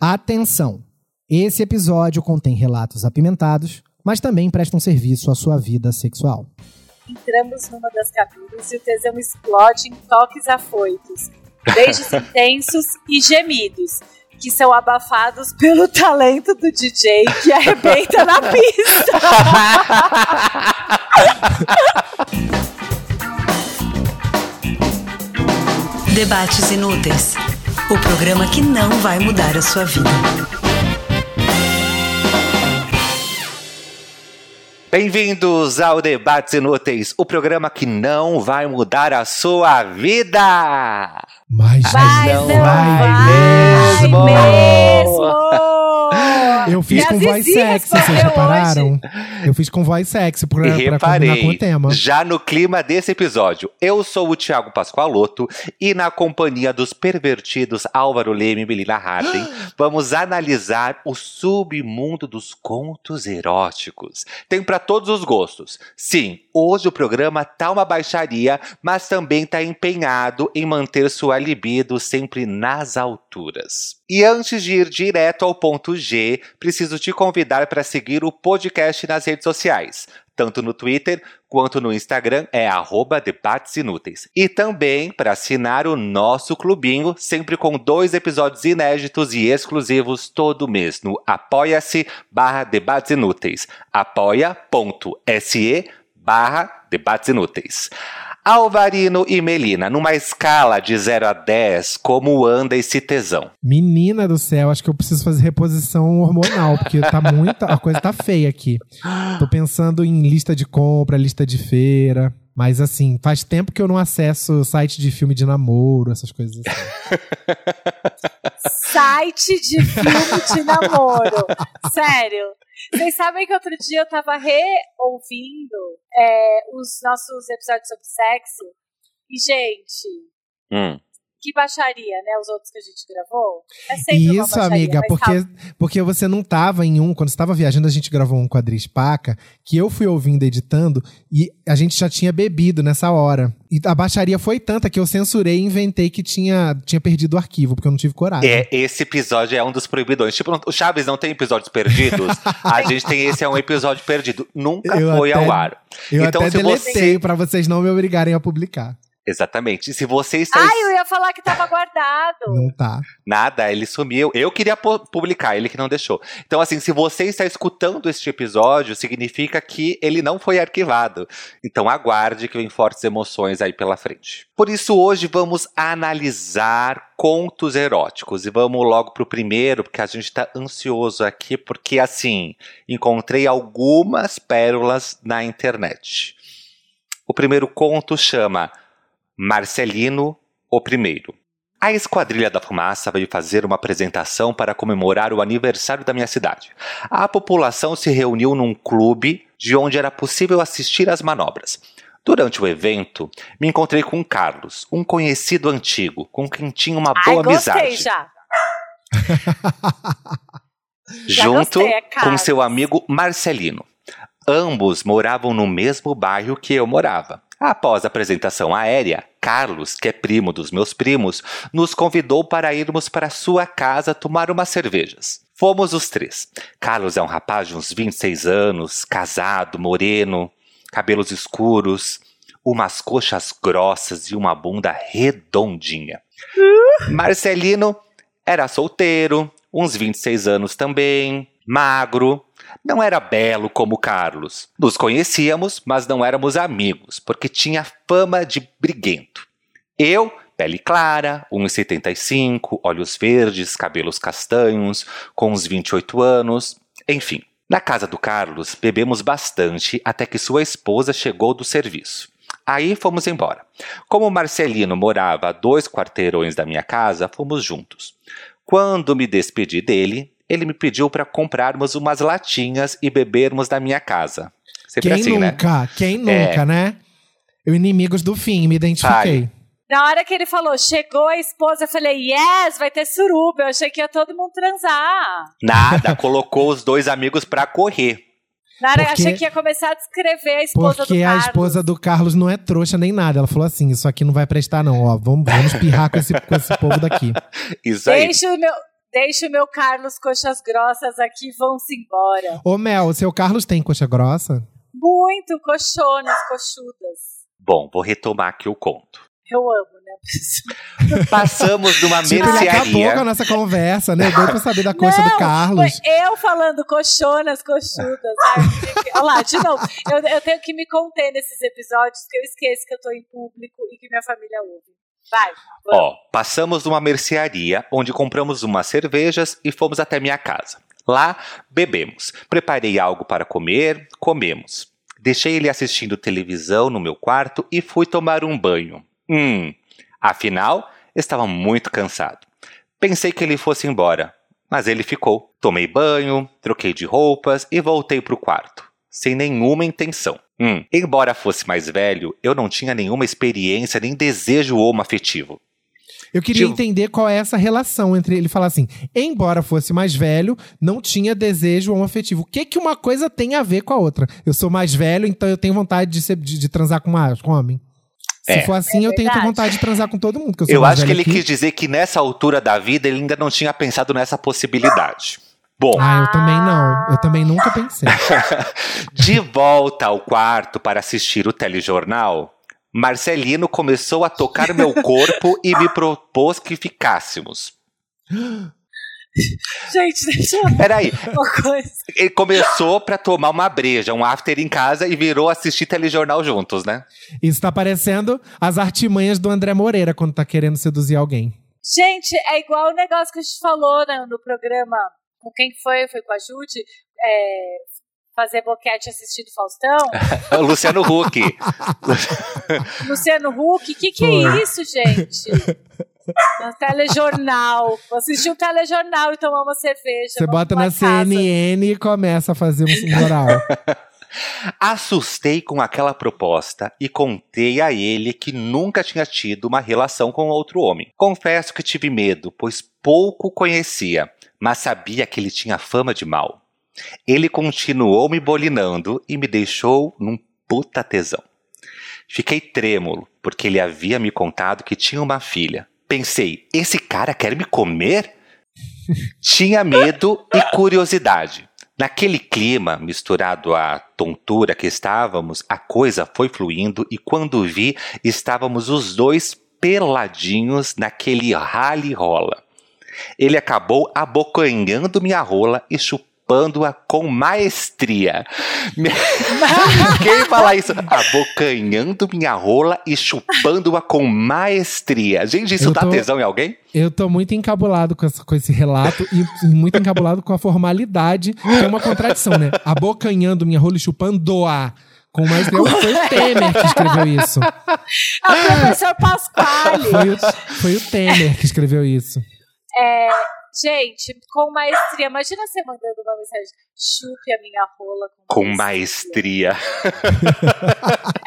Atenção! Esse episódio contém relatos apimentados, mas também prestam serviço à sua vida sexual. Entramos numa das cabines e o tesão explode em toques afoitos, beijos intensos e gemidos, que são abafados pelo talento do DJ que arrebenta na pista. Debates Inúteis o programa que não vai mudar a sua vida. Bem-vindos ao Debates Inúteis, o programa que não vai mudar a sua vida. Mas, Mas não, não vai, vai mesmo. mesmo. Eu fiz E com voz sexy, vocês repararam? Eu fiz com voz sexy pra, E pra combinar com o reparei, tema. já no clima desse episódio, eu sou o Thiago Pascoaloto e na companhia dos pervertidos Álvaro Leme e Melina Harden, vamos analisar o submundo dos contos eróticos. Tem pra todos os gostos. Sim, hoje o programa tá uma baixaria, mas também tá empenhado em manter sua libido sempre nas alturas. E antes de ir direto ao ponto G, preciso te convidar para seguir o podcast nas redes sociais. Tanto no Twitter quanto no Instagram é arroba debates inúteis. E também para assinar o nosso clubinho, sempre com dois episódios inéditos e exclusivos todo mês no apoia-se barra debates inúteis. apoia.se barra debates inúteis. Alvarino e Melina, numa escala de 0 a 10, como anda esse tesão? Menina do céu, acho que eu preciso fazer reposição hormonal, porque tá muita, a coisa tá feia aqui. Tô pensando em lista de compra, lista de feira. Mas assim, faz tempo que eu não acesso site de filme de namoro, essas coisas assim. Site de filme de namoro. Sério. Vocês sabem que outro dia eu tava reouvindo é, os nossos episódios sobre sexo. E, gente, Hum. Que baixaria, né? Os outros que a gente gravou. É sempre uma Isso, baixaria, amiga, porque, calma. porque você não tava em um. Quando você tava viajando, a gente gravou um quadris paca, que eu fui ouvindo editando, e a gente já tinha bebido nessa hora. E a baixaria foi tanta que eu censurei e inventei que tinha, tinha perdido o arquivo, porque eu não tive coragem. É, esse episódio é um dos proibidões. Tipo, não- o Chaves não tem episódios perdidos. a gente tem esse é um episódio perdido. Nunca Eu foi até- ao ar. eu então, até se deletei você- pra vocês não me obrigarem a publicar. Exatamente. Se você está Ai, eu ia falar que tava guardado. Não tá. Nada, ele sumiu. Eu queria pu- publicar, ele que não deixou. Então, assim, se você está escutando este episódio, significa que ele não foi arquivado. Então, aguarde que vem fortes emoções aí pela frente. Por isso, hoje vamos analisar contos eróticos. E vamos logo pro primeiro, porque a gente tá ansioso aqui, porque, assim, encontrei algumas pérolas na internet. O primeiro conto chama Marcelino o Primeiro. A Esquadrilha da Fumaça veio fazer uma apresentação para comemorar o aniversário da minha cidade. A população se reuniu num clube de onde era possível assistir às manobras. Durante o evento, me encontrei com Carlos, um conhecido antigo, com quem tinha uma Ai, boa gostei amizade, já. Junto gostei, é com seu amigo Marcelino. Ambos moravam no mesmo bairro que eu morava. Após a apresentação aérea, Carlos, que é primo dos meus primos, nos convidou para irmos para sua casa tomar umas cervejas. Fomos os três. Carlos é um rapaz de uns 26 anos, casado, moreno, cabelos escuros, umas coxas grossas e uma bunda redondinha. Marcelino era solteiro, uns 26 anos também, magro, não era belo como Carlos. Nos conhecíamos, mas não éramos amigos, porque tinha fama de briguento. Eu, pele clara, 1,75, olhos verdes, cabelos castanhos, com uns 28 anos, enfim. Na casa do Carlos, bebemos bastante até que sua esposa chegou do serviço. Aí fomos embora. Como Marcelino morava a dois quarteirões da minha casa, fomos juntos. Quando me despedi dele, ele me pediu para comprarmos umas latinhas e bebermos na minha casa. Sempre Quem assim, né? nunca? Quem É. nunca, né? Eu, inimigos do fim, me identifiquei. Na hora que ele falou, chegou a esposa, eu falei, yes, vai ter suruba. Eu achei que ia todo mundo transar. Nada, colocou os dois amigos pra correr. Na hora, Porque- achei que ia começar a descrever a esposa Porque do a Carlos. esposa do Carlos não é trouxa nem nada. Ela falou assim: isso aqui não vai prestar, não. Ó, vamos, vamos pirrar com esse, com esse povo daqui. Isso aí. Deixa o meu... Deixa o meu Carlos Coxas Grossas aqui, vão-se embora. Ô, Mel, o seu Carlos tem coxa grossa? Muito coxonas, coxudas. Bom, vou retomar aqui o conto. Eu amo, né? Passamos numa Tipo, ele acabou com a mercearia. nossa conversa, né? Deu pra saber da coxa do Não, Carlos. Foi eu falando coxonas, coxudas. Olha lá, de novo. Eu, eu tenho que me conter nesses episódios, porque eu esqueço que eu tô em público e que minha família ouve. Vai. Ó, passamos numa mercearia onde compramos umas cervejas e fomos até minha casa. Lá, bebemos. Preparei algo para comer, comemos. Deixei ele assistindo televisão no meu quarto e fui tomar um banho. Hum, afinal, estava muito cansado. Pensei que ele fosse embora, mas ele ficou. Tomei banho, troquei de roupas e voltei para o quarto, sem nenhuma intenção. Hum, embora fosse mais velho, eu não tinha nenhuma experiência nem desejo homoafetivo. Eu queria Tipo- entender qual é essa relação entre ele falar assim, embora fosse mais velho, não tinha desejo homoafetivo. O que que uma coisa tem a ver com a outra? Eu sou mais velho, então eu tenho vontade de, ser, de, de transar com, uma, com homem. Se É. for assim, É eu tenho vontade de transar com todo mundo. Que eu sou Eu mais acho que ele aqui. quis dizer que nessa altura da vida ele ainda não tinha pensado nessa possibilidade. Bom, Ah, eu também não. Eu também nunca pensei. de volta ao quarto para assistir o telejornal, Marcelino começou a tocar meu corpo e me propôs que ficássemos. Gente, deixa eu Peraí, uma coisa. ele começou pra tomar uma breja, um after em casa e virou assistir telejornal juntos, né? Isso tá parecendo as artimanhas do André Moreira quando tá querendo seduzir alguém. Gente, é igual o negócio que a gente falou né, no programa. Com quem foi? Foi com a Jude. é, fazer boquete assistindo Faustão. O Luciano Huck. Luciano Huck. O que, que é isso, gente? No telejornal. Vou assistir um telejornal e tomar uma cerveja. Você bota na casa. CNN e começa a fazer um moral. Assustei com aquela proposta e contei a ele que nunca tinha tido uma relação com outro homem. Confesso que tive medo, pois pouco conhecia, mas sabia que ele tinha fama de mal. Ele continuou me bolinando e me deixou num puta tesão. Fiquei trêmulo, porque ele havia me contado que tinha uma filha. Pensei, esse cara quer me comer? Tinha medo e curiosidade. Naquele clima, misturado à tontura que estávamos, a coisa foi fluindo e quando vi, estávamos os dois peladinhos naquele rale-rola. Ele acabou abocanhando minha rola e chupando-a com maestria. Quem fala isso? Abocanhando minha rola e chupando-a com maestria. Gente, isso Eu dá tô- tesão em alguém? Eu tô muito encabulado com, essa- com esse relato e muito encabulado com a formalidade, que é uma contradição, né? Abocanhando minha rola e chupando-a. Com mais foi o Temer que escreveu isso. É o professor Pasquale. Foi o, foi o Temer que escreveu isso. É, gente, com maestria. Imagina você mandando uma mensagem. Chupe a minha rola com, Com maestria.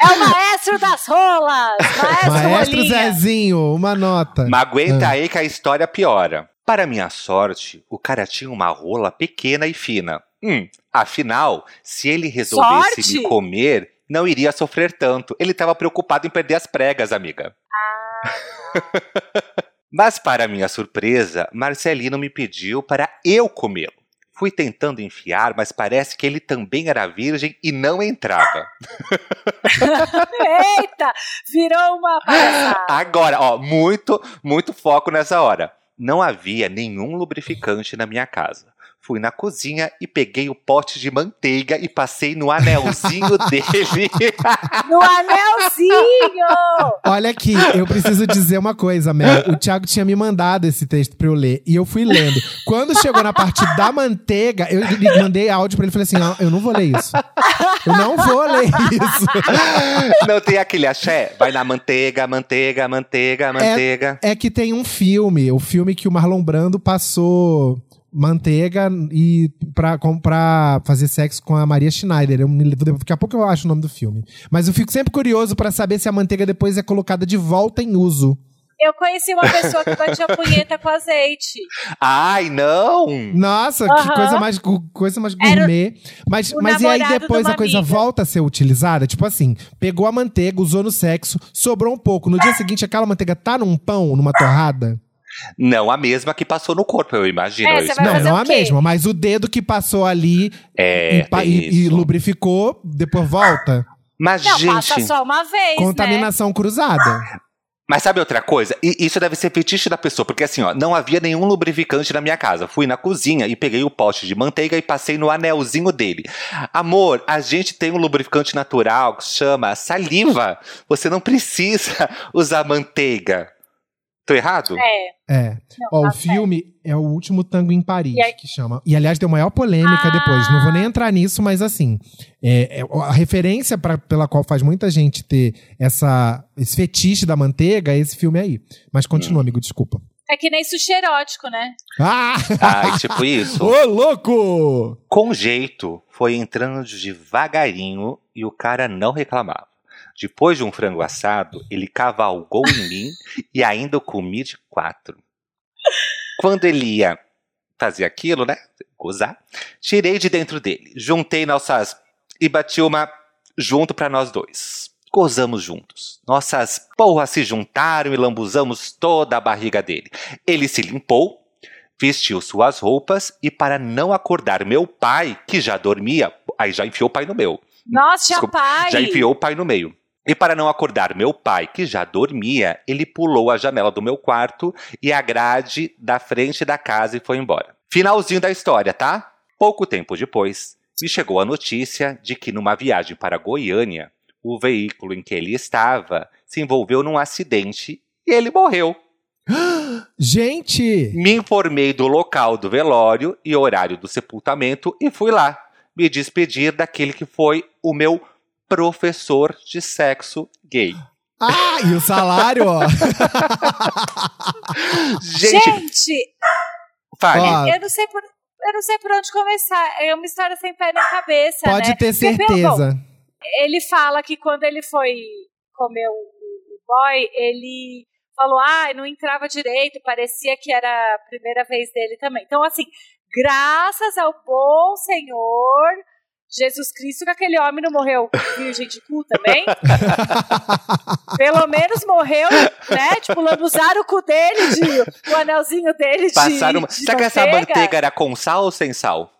É o maestro das rolas! Maestro, Maestro rolinha. Zezinho, uma nota. Mas aguenta Ah. aí que a história piora. Para minha sorte, o cara tinha uma rola pequena e fina. Hum, afinal, se ele resolvesse Sorte? me comer, não iria sofrer tanto. Ele estava preocupado em perder as pregas, amiga. Ah, Mas, para minha surpresa, Marcelino me pediu para eu comê-lo. Fui tentando enfiar, mas parece que ele também era virgem e não entrava. eita! Virou uma palhaçada. Agora, ó, muito, muito foco nessa hora. Não havia nenhum lubrificante na minha casa. Fui na cozinha e peguei o pote de manteiga e passei no anelzinho dele. No anelzinho! Olha aqui, eu preciso dizer uma coisa, Mel. O Thiago tinha me mandado esse texto pra eu ler e eu fui lendo. Quando chegou na parte da manteiga, eu mandei áudio pra ele e falei assim: ah, eu não vou ler isso. Eu não vou ler isso. Não tem aquele axé? Vai na manteiga, manteiga, manteiga, manteiga. É que tem um filme, o filme que o Marlon Brando passou manteiga e pra, com- pra fazer sexo com a Maria Schneider. Eu me daqui a pouco eu acho o nome do filme. Mas eu fico sempre curioso pra saber se a manteiga depois é colocada de volta em uso. Eu conheci uma pessoa que batia punheta com azeite. Ai, não! Nossa, que Aham. coisa mais, coisa mais gourmet. Mas, o mas e aí de depois a coisa amiga. volta a ser utilizada? Tipo assim, pegou a manteiga, usou no sexo, sobrou um pouco. No dia seguinte, aquela manteiga tá num pão, numa torrada? Não a mesma que passou no corpo, eu imagino. É, eu. Não, não a mesma, mas o dedo que passou ali É, e, e- e lubrificou, depois volta. Mas, Não, gente. passa só uma vez, né? Contaminação cruzada. Mas sabe outra coisa? E isso deve ser fetiche da pessoa, porque assim, ó, não havia nenhum lubrificante na minha casa. Fui na cozinha e peguei o pote de manteiga e passei no anelzinho dele. Amor, a gente tem um lubrificante natural que se chama saliva. Você não precisa usar manteiga. Tô errado? É. É. Não, Ó, tá o filme é o último tango em Paris, E aí- que chama. E aliás, deu maior polêmica Ah. depois. Não vou nem entrar nisso, mas assim. é- é a referência pra, pela qual faz muita gente ter essa, esse fetiche da manteiga é esse filme aí. Mas Hum. continua, amigo, desculpa. É que nem sushi erótico, né? Ah! Ai, tipo isso. Ô, louco! Com jeito, foi entrando devagarinho e o cara não reclamava. Depois de um frango assado, ele cavalgou em mim e ainda eu comi de quatro. Quando ele ia fazer aquilo, né? Gozar, tirei de dentro dele, juntei nossas. e bati uma junto para nós dois. Gozamos juntos. Nossas porras se juntaram e lambuzamos toda a barriga dele. Ele se limpou, vestiu suas roupas e, para não acordar meu pai, que já dormia, aí já enfiou o pai no meu. Nossa, Desculpa, pai! Já enfiou o pai no meio. E para não acordar meu pai, que já dormia, ele pulou a janela do meu quarto e a grade da frente da casa e foi embora. Finalzinho da história, tá? Pouco tempo depois, me chegou a notícia de que numa viagem para Goiânia, o veículo em que ele estava se envolveu num acidente e ele morreu. Gente! Me informei do local do velório e horário do sepultamento e fui lá me despedir daquele que foi o meu professor de sexo gay. Ah, e o salário, ó. Gente, Gente, fale. Eu não sei por. Eu não sei por onde começar. É uma história sem pé nem cabeça, pode né? ter Porque, bom, certeza. ele fala que quando ele foi comer o, o- o boy, ele falou, ah, não entrava direito, parecia que era a primeira vez dele também. Então, assim, graças ao bom Senhor Jesus Cristo que aquele homem não morreu virgem de cu também. Pelo menos morreu, né? Tipo, lambuzaram o cu dele, de, o anelzinho dele de, Passaram. de Será que essa manteiga era com sal ou sem sal?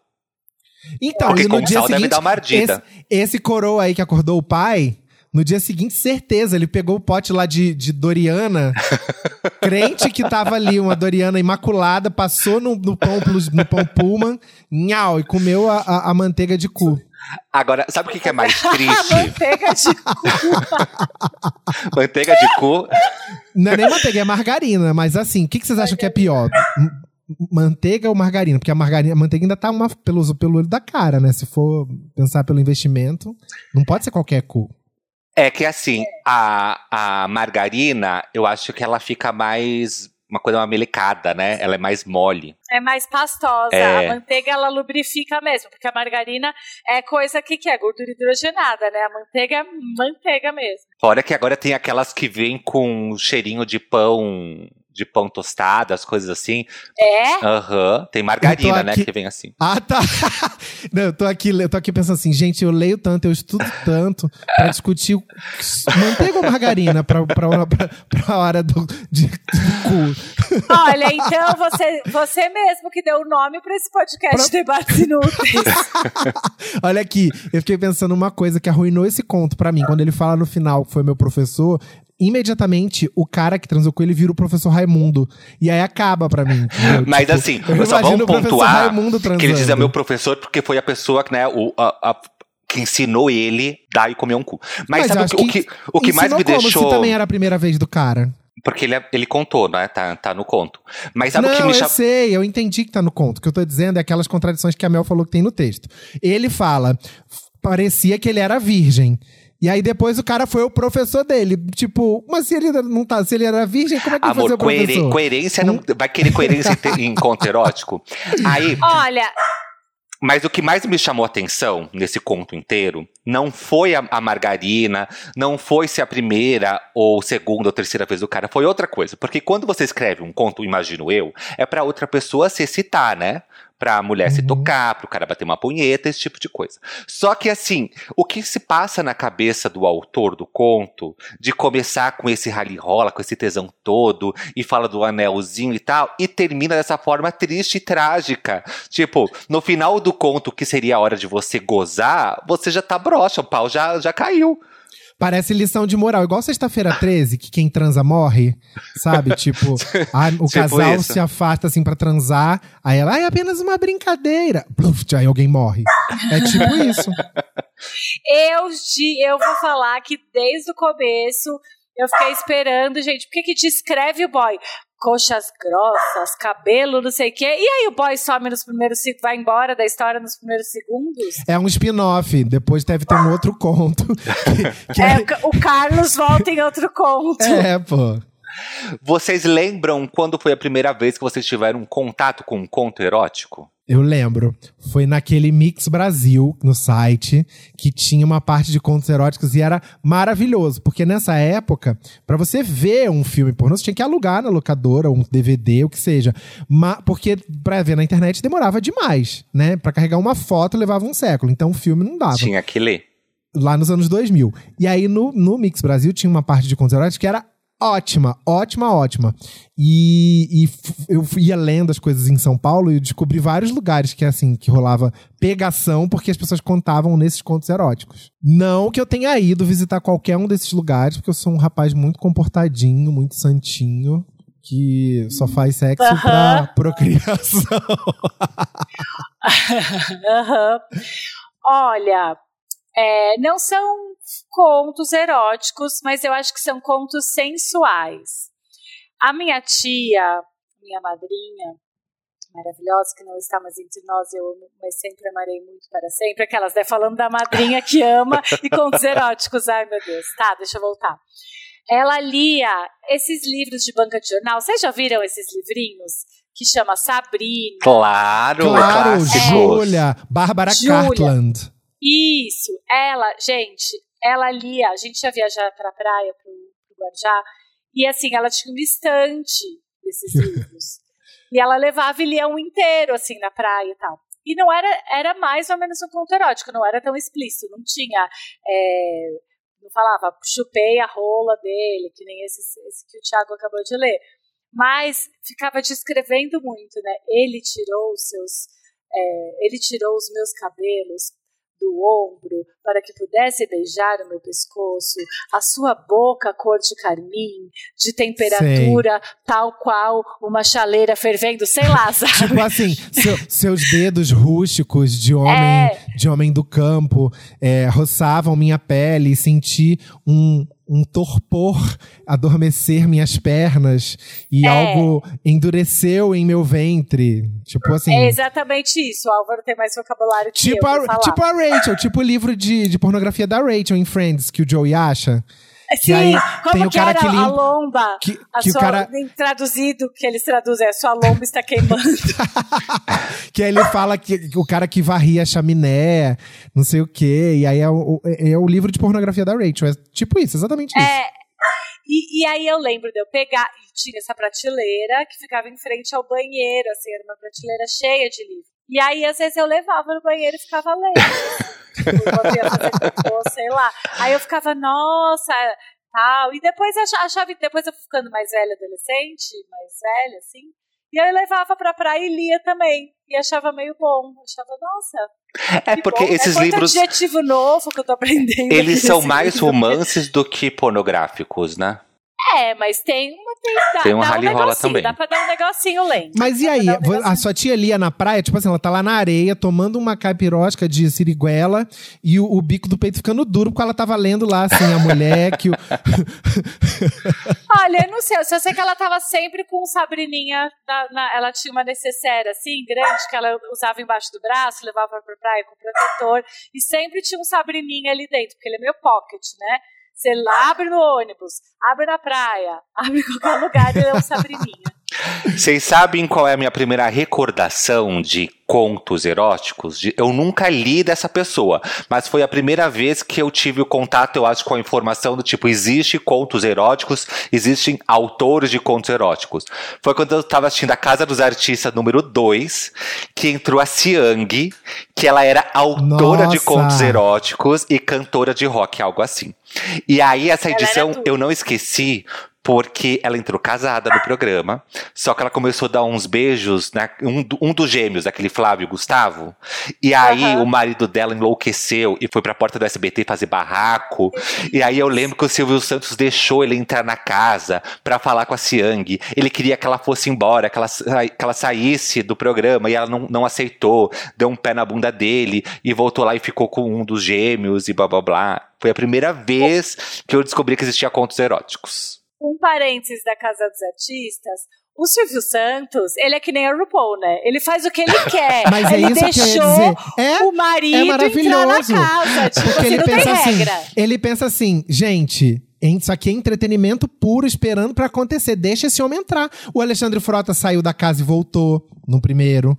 Então, Porque e no com dia sal deve seguinte, dar uma ardida. esse, esse coroa aí que acordou o pai, no dia seguinte, certeza, ele pegou o pote lá de, de Doriana, crente que tava ali, uma Doriana imaculada, passou no, no pão, plus- no pão Pullman, nhau, e comeu a, a, a manteiga de cu. Agora, sabe o que, que é mais triste? manteiga de cu. Manteiga de cu. Não é nem manteiga, é margarina, mas assim, o que, que vocês acham que é pior? Manteiga ou margarina? Porque a margarina, a manteiga ainda tá uma, pelo, pelo olho da cara, né? Se for pensar pelo investimento, não pode ser qualquer cu. É que assim, a, a margarina, eu acho que ela fica mais. Uma coisa mais melecada, né? Ela é mais mole. É mais pastosa. É. A manteiga, ela lubrifica mesmo. Porque a margarina é coisa que, que é gordura hidrogenada, né? A manteiga é manteiga mesmo. Fora que agora tem aquelas que vêm com cheirinho de pão. De pão tostado, as coisas assim. É? Aham. Tem margarina, né? Que vem assim. Ah, tá. Não, eu tô aqui, eu tô aqui pensando assim, gente, eu leio tanto, eu estudo tanto pra discutir o- manteiga ou margarina pra, pra, pra, pra hora do, de, do cu. Olha, então você, você mesmo que deu o nome pra esse podcast Debates Inúteis. Olha aqui, eu fiquei pensando uma coisa que arruinou esse conto pra mim. Quando ele fala no final que foi meu professor, imediatamente o cara que transou com ele vira o professor Raimundo. E aí acaba pra mim. entendeu? Mas Tipo, assim, eu só vamos pontuar que ele diz é meu professor porque foi a pessoa que, né, o, a- a- que ensinou ele dar e comer um cu. Mas, Mas sabe eu o que, que, o que mais me como, deixou. Se também era a primeira vez do cara. Porque ele, é- ele contou, né? Tá, tá no conto. Mas sabe não, o que me eu chamou. sei, eu entendi que tá no conto. O que eu tô dizendo é aquelas contradições que a Mel falou que tem no texto. Ele fala, parecia que ele era virgem. E aí depois o cara foi o professor dele. Tipo, mas se ele não tá, se ele era virgem, como é que ele Amor, fazer o coere- professor? coerência não. Vai querer coerência em, conto erótico? Aí, Olha, Mas o que mais me chamou a atenção nesse conto inteiro não foi a, a margarina, não foi se a primeira ou segunda ou terceira vez do cara, foi outra coisa. Porque quando você escreve um conto, imagino eu, é pra outra pessoa se excitar, né? Pra mulher se Uhum. tocar, pro cara bater uma punheta, esse tipo de coisa. Só que assim, o que se passa na cabeça do autor do conto, de começar com esse rally rola, com esse tesão todo, e fala do anelzinho e tal, e termina dessa forma triste e trágica. Tipo, no final do conto, que seria a hora de você gozar, você já tá broxa, o pau já, já caiu. Parece lição de moral, igual sexta-feira 13, que quem transa morre, sabe? Tipo, a- o Tipo casal isso. se afasta assim pra transar, aí ela, ah, é apenas uma brincadeira. Pluf, aí alguém morre. É tipo isso. Eu, eu vou falar que desde o começo eu fiquei esperando, gente, por que que descreve o boy? Coxas grossas, cabelo, não sei o quê. E aí o boy some nos primeiros vai embora da história nos primeiros segundos? É um spin-off. Depois deve ter um outro conto. Que, que É, é, o ca- o Carlos volta em outro conto. é, pô. Vocês lembram quando foi a primeira vez que vocês tiveram um contato com um conto erótico? Eu lembro. Foi naquele Mix Brasil, no site, que tinha uma parte de contos eróticos e era maravilhoso. Porque nessa época, pra você ver um filme pornô, você tinha que alugar na locadora, um DVD, o que seja. Ma porque pra ver na internet demorava demais, né? Pra carregar uma foto levava um século. Então o filme não dava. Tinha que ler. lá nos anos 2000. E aí no, no Mix Brasil tinha uma parte de contos eróticos que era ótima, ótima, ótima. E, e eu ia lendo as coisas em São Paulo e eu descobri vários lugares que assim que rolava pegação porque as pessoas contavam nesses contos eróticos. Não que eu tenha ido visitar qualquer um desses lugares, porque eu sou um rapaz muito comportadinho, muito santinho. Que só faz sexo pra Aham. procriação. Aham. Olha, é, não são contos eróticos, mas eu acho que são contos sensuais. A minha tia, minha madrinha, maravilhosa, que não está mais entre nós, eu amo, mas sempre amarei muito para sempre. Aquelas, né? Falando da madrinha que ama e contos eróticos. Ai, meu Deus. Tá, deixa eu voltar. Ela lia esses livros de banca de jornal. Vocês já viram esses livrinhos? Que chama Sabrina. Claro, claro, clássicos. Júlia, Bárbara. Cartland. Isso, ela, gente, ela lia, a gente ia viajar pra praia, pro, pro Guarujá, e assim, ela tinha um estante desses livros. e ela levava e lia um inteiro, assim, na praia e tal. E não era, era mais ou menos um conto erótico, não era tão explícito, não tinha, é, não falava, chupei a rola dele, que nem esse, esse que o Thiago acabou de ler. Mas ficava descrevendo muito, né? Ele tirou os seus, é, ele tirou os meus cabelos do ombro para que pudesse beijar o meu pescoço, a sua boca cor de carmim, de temperatura tal qual uma chaleira fervendo, sei lá, sabe? Tipo assim, seu- seus dedos rústicos de homem, É. de homem do campo é, roçavam minha pele e senti um, um torpor adormecer minhas pernas e É. algo endureceu em meu ventre. Tipo assim. É exatamente isso. O Álvaro tem mais vocabulário que Tipo eu a, tipo a Rachel, tipo o livro de, de pornografia da Rachel em Friends, que o Joey acha. Sim, aí como que era que lim- a lomba? Que, A que sua, cara. traduzido, que eles traduzem, a sua lomba está queimando. Que aí ele fala que o cara que varria a chaminé, não sei o quê. E aí é o, é o livro de pornografia da Rachel. É tipo isso, exatamente isso. É, e, e aí eu lembro de eu pegar, e tinha essa prateleira que ficava em frente ao banheiro, assim, era uma prateleira cheia de livros. E aí, às vezes, eu levava no banheiro e ficava lendo. tipo, fazer sei lá. Aí eu ficava, nossa, tal. E depois achava, depois eu fui ficando mais velha, adolescente, mais velha, assim. E aí eu levava pra praia e lia também. E achava meio bom. Achava, nossa. É que porque bom. esses é livros, adjetivo novo que eu tô aprendendo. eles são mais livro. romances do que pornográficos, né? É, mas tem uma. Tem, dá, Tem um dá rally um rola negocinho, também. Dá pra dar um negocinho lento. Mas e aí? um A sua tia lia na praia, tipo assim, ela tá lá na areia, tomando uma caipirosca de siriguela e o, o bico do peito ficando duro, porque ela tava lendo lá, assim, a mulher que o. Olha, eu não sei, eu só sei que ela tava sempre com um sabrininha. na- na- ela tinha uma necessaire assim, grande, que ela usava embaixo do braço, levava pra praia com protetor. E sempre tinha um sabrininha ali dentro, porque ele é meio pocket, né? Você abre no ônibus, abre na praia, abre em qualquer lugar, ele é um sabrininha. Vocês sabem qual é a minha primeira recordação de contos eróticos? De- eu nunca li dessa pessoa, mas foi a primeira vez que eu tive o contato, eu acho, com a informação do tipo, existe contos eróticos, existem autores de contos eróticos. Foi quando eu tava assistindo a Casa dos Artistas número 2, que entrou a Siang, que ela era autora de Nossa. contos eróticos e cantora de rock, algo assim. E aí, essa edição, eu não esqueci, porque ela entrou casada no programa, só que ela começou a dar uns beijos na um, do- um dos gêmeos, aquele Flávio Gustavo. E aí Aham. o marido dela enlouqueceu e foi pra porta do SBT fazer barraco. E aí eu lembro que o Silvio Santos deixou ele entrar na casa pra falar com a Siang. Ele queria que ela fosse embora, que ela, que ela saísse do programa e ela não, não aceitou. Deu um pé na bunda dele e voltou lá e ficou com um dos gêmeos e blá blá blá. Foi a primeira vez que eu descobri que existia contos eróticos. Um parênteses da Casa dos Artistas. O Silvio Santos, ele é que nem a RuPaul, né? Ele faz o que ele quer. Mas é ele que ia deixou dizer. É, o marido é entrar na casa. Tipo, Porque assim, ele não pensa tem assim, regra. ele pensa assim, gente, isso aqui é entretenimento puro esperando pra acontecer. Deixa esse homem entrar. O Alexandre Frota saiu da casa e voltou no primeiro.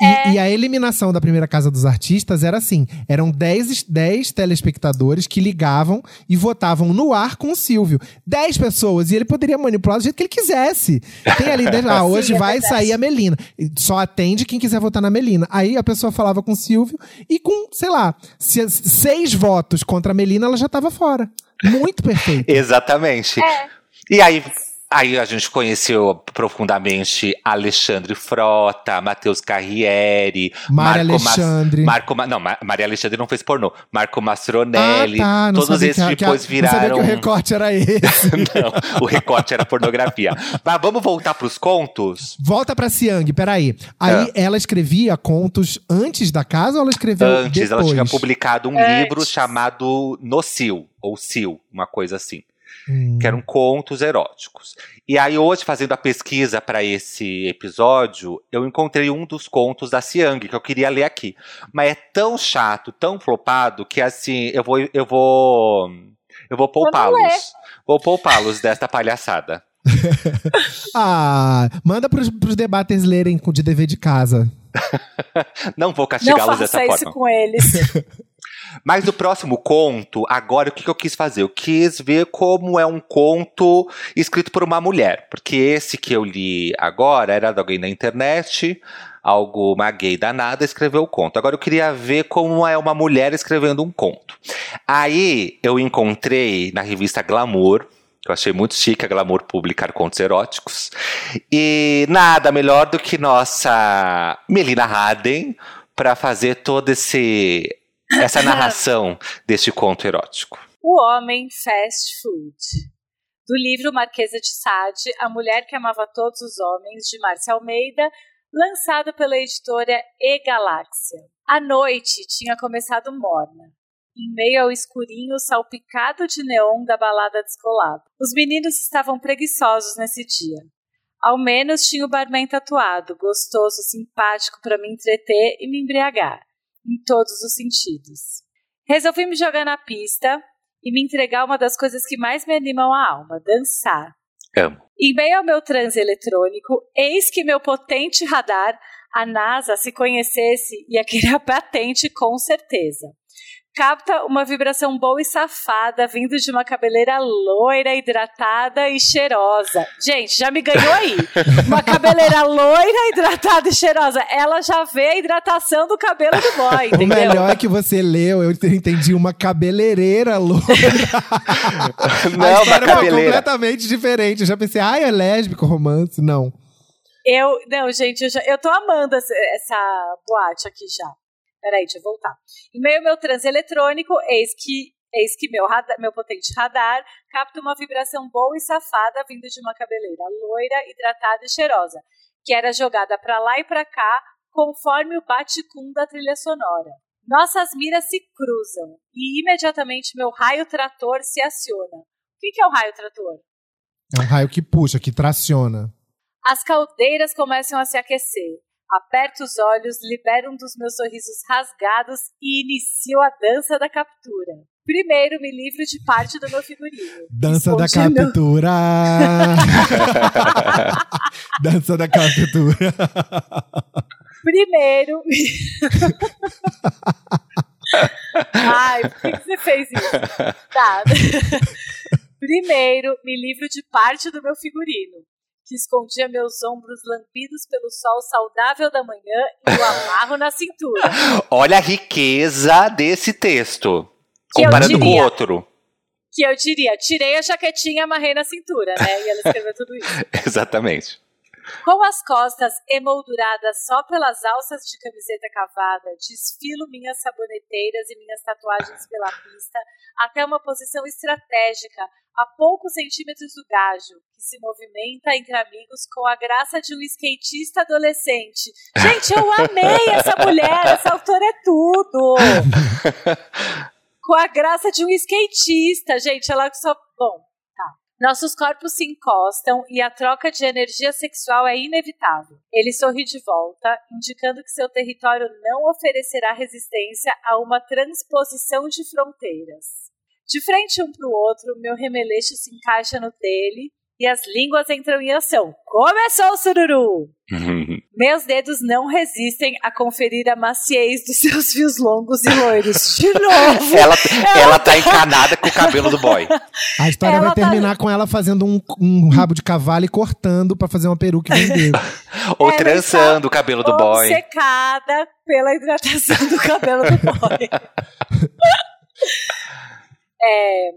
E, É. e a eliminação da primeira casa dos artistas era assim: eram 10, 10 telespectadores que ligavam e votavam no ar com o Silvio. 10 pessoas, e ele poderia manipular do jeito que ele quisesse. Tem ali, ah, hoje Sim, é vai sair a Melina. Só atende quem quiser votar na Melina. Aí a pessoa falava com o Silvio e com, sei lá, se- seis votos contra a Melina, ela já tava fora. Muito perfeito. Exatamente. É. E aí, aí a gente conheceu profundamente Alexandre Frota, Matheus Carriere, Mária Marco Mas- Alexandre. Marco Ma- não, Ma- Maria Alexandre não fez pornô. Marco Mastronelli. ah, tá. Não todos esses que, que- depois Não viraram. sabia que o recorte era esse. não, o recorte era pornografia. Mas vamos voltar pros contos? Volta pra Siang, peraí. Aí ela escrevia contos antes da casa ou ela escreveu Antes, depois? ela tinha publicado um Antes. livro chamado Nocil, ou Sil, uma coisa assim. Hum. que eram contos eróticos. E aí hoje, fazendo a pesquisa para esse episódio, eu encontrei um dos contos da Siang, que eu queria ler aqui. Mas é tão chato, tão flopado, que assim, eu vou eu vou eu vou poupá-los. Vou poupá-los desta palhaçada. Ah, manda pros, pros debaters lerem de dever de casa. Não vou Não castigá-los dessa faça isso forma. com eles. Mas no próximo conto, agora o que, que eu quis fazer? Eu quis ver como é um conto escrito por uma mulher. Porque esse que eu li agora era de alguém na internet, algo uma gay danada escreveu o conto. Agora eu queria ver como é uma mulher escrevendo um conto. Aí eu encontrei na revista Glamour. que Eu achei muito chique a Glamour publicar contos eróticos. E nada melhor do que nossa Melina Haden para fazer todo esse essa narração deste conto erótico. O Homem Fast Food. Do livro Marquesa de Sade, A Mulher que Amava Todos os Homens, de Márcia Almeida, lançado pela editora E Galáxia. A noite tinha começado morna, em meio ao escurinho salpicado de neon da balada descolada. Os meninos estavam preguiçosos nesse dia. Ao menos tinha o barman tatuado, gostoso e simpático para me entreter e me embriagar, em todos os sentidos. Resolvi me jogar na pista e me entregar uma das coisas que mais me animam a alma, dançar. Amo. Em meio ao meu transe eletrônico, eis que meu potente radar, a NASA, se conhecesse, querer a patente com certeza. Capta uma vibração boa e safada vindo de uma cabeleira loira, hidratada e cheirosa. Gente, já me ganhou aí. Uma cabeleira loira, hidratada e cheirosa. Ela já vê a hidratação do cabelo do boy, O entendeu? melhor é que você leu, eu entendi uma cabeleireira louca. a Não, uma história foi cabeleira. completamente diferente. Eu já pensei, ai, é lésbico, romance. Não. Eu, não, gente, eu, já, eu tô amando essa, essa boate aqui já. Peraí, deixa eu voltar. Em meio ao meu transe eletrônico, eis que, eis que meu, radar, meu potente radar capta uma vibração boa e safada vindo de uma cabeleira loira, hidratada e cheirosa, que era jogada pra lá e pra cá conforme o bate-cum da trilha sonora. Nossas miras se cruzam e imediatamente meu raio trator se aciona. O que, que é o raio trator? É um raio que puxa, que traciona. As caldeiras começam a se aquecer. Aperto os olhos, libero um dos meus sorrisos rasgados e inicio a dança da captura. Primeiro, me livro de parte do meu figurino. Dança da meu- captura. Dança da captura. Primeiro. Ai, por que que você fez isso? Tá. Primeiro, me livro de parte do meu figurino, que escondia meus ombros lambidos pelo sol saudável da manhã e o amarro na cintura. Olha a riqueza desse texto. Que Comparando com o diria. outro. Que eu diria, tirei a jaquetinha e amarrei na cintura, né? E ela escreveu tudo isso. Exatamente. Com as costas emolduradas só pelas alças de camiseta cavada, desfilo minhas saboneteiras e minhas tatuagens pela pista até uma posição estratégica, a poucos centímetros do gajo, que se movimenta entre amigos com a graça de um skatista adolescente. Gente, eu amei essa mulher, essa autora é tudo! com a graça de um skatista, gente, ela só. Bom, nossos corpos se encostam e a troca de energia sexual é inevitável. Ele sorri de volta, indicando que seu território não oferecerá resistência a uma transposição de fronteiras. De frente um para o outro, meu remeleixo se encaixa no dele e as línguas entram em ação. Começou o sururu! Meus dedos não resistem a conferir a maciez dos seus fios longos e loiros. De novo! ela, ela tá encanada com o cabelo do boy. A história Ela vai tá- terminar com ela fazendo um, um rabo de cavalo e cortando pra fazer uma peruca e vender. Ou Ela trançando o cabelo do boy. Obcecada pela hidratação do cabelo do boy. É,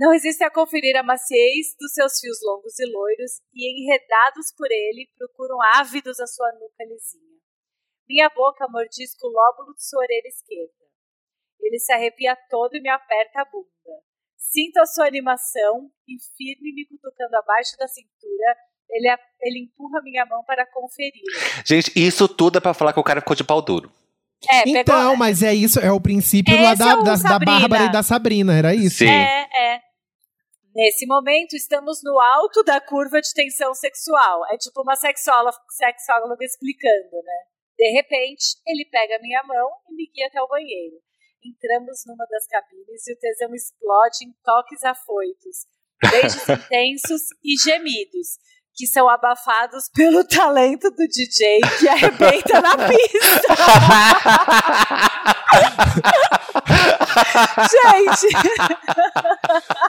não resistem a conferir a maciez dos seus fios longos e loiros e, enredados por ele, procuram ávidos a sua nuca lisinha. Minha boca mordisca o lóbulo de sua orelha esquerda. Ele se arrepia todo e me aperta a bunda. Sinto a sua animação e, firme me cutucando abaixo da cintura, ele, a- ele empurra minha mão para conferir. Gente, isso tudo é pra falar que o cara ficou de pau duro. É, pegou- Então, mas é isso, é o princípio lá da, é da, da. Bárbara e da Sabrina, era isso. Sim. É, é. Nesse momento, estamos no alto da curva de tensão sexual. É tipo uma sexóloga, sexóloga explicando, né? De repente, ele pega a minha mão e me guia até o banheiro. Entramos numa das cabines e o tesão explode em toques afoitos, beijos intensos e gemidos, que são abafados pelo talento do DJ que arrebenta na pista. Gente,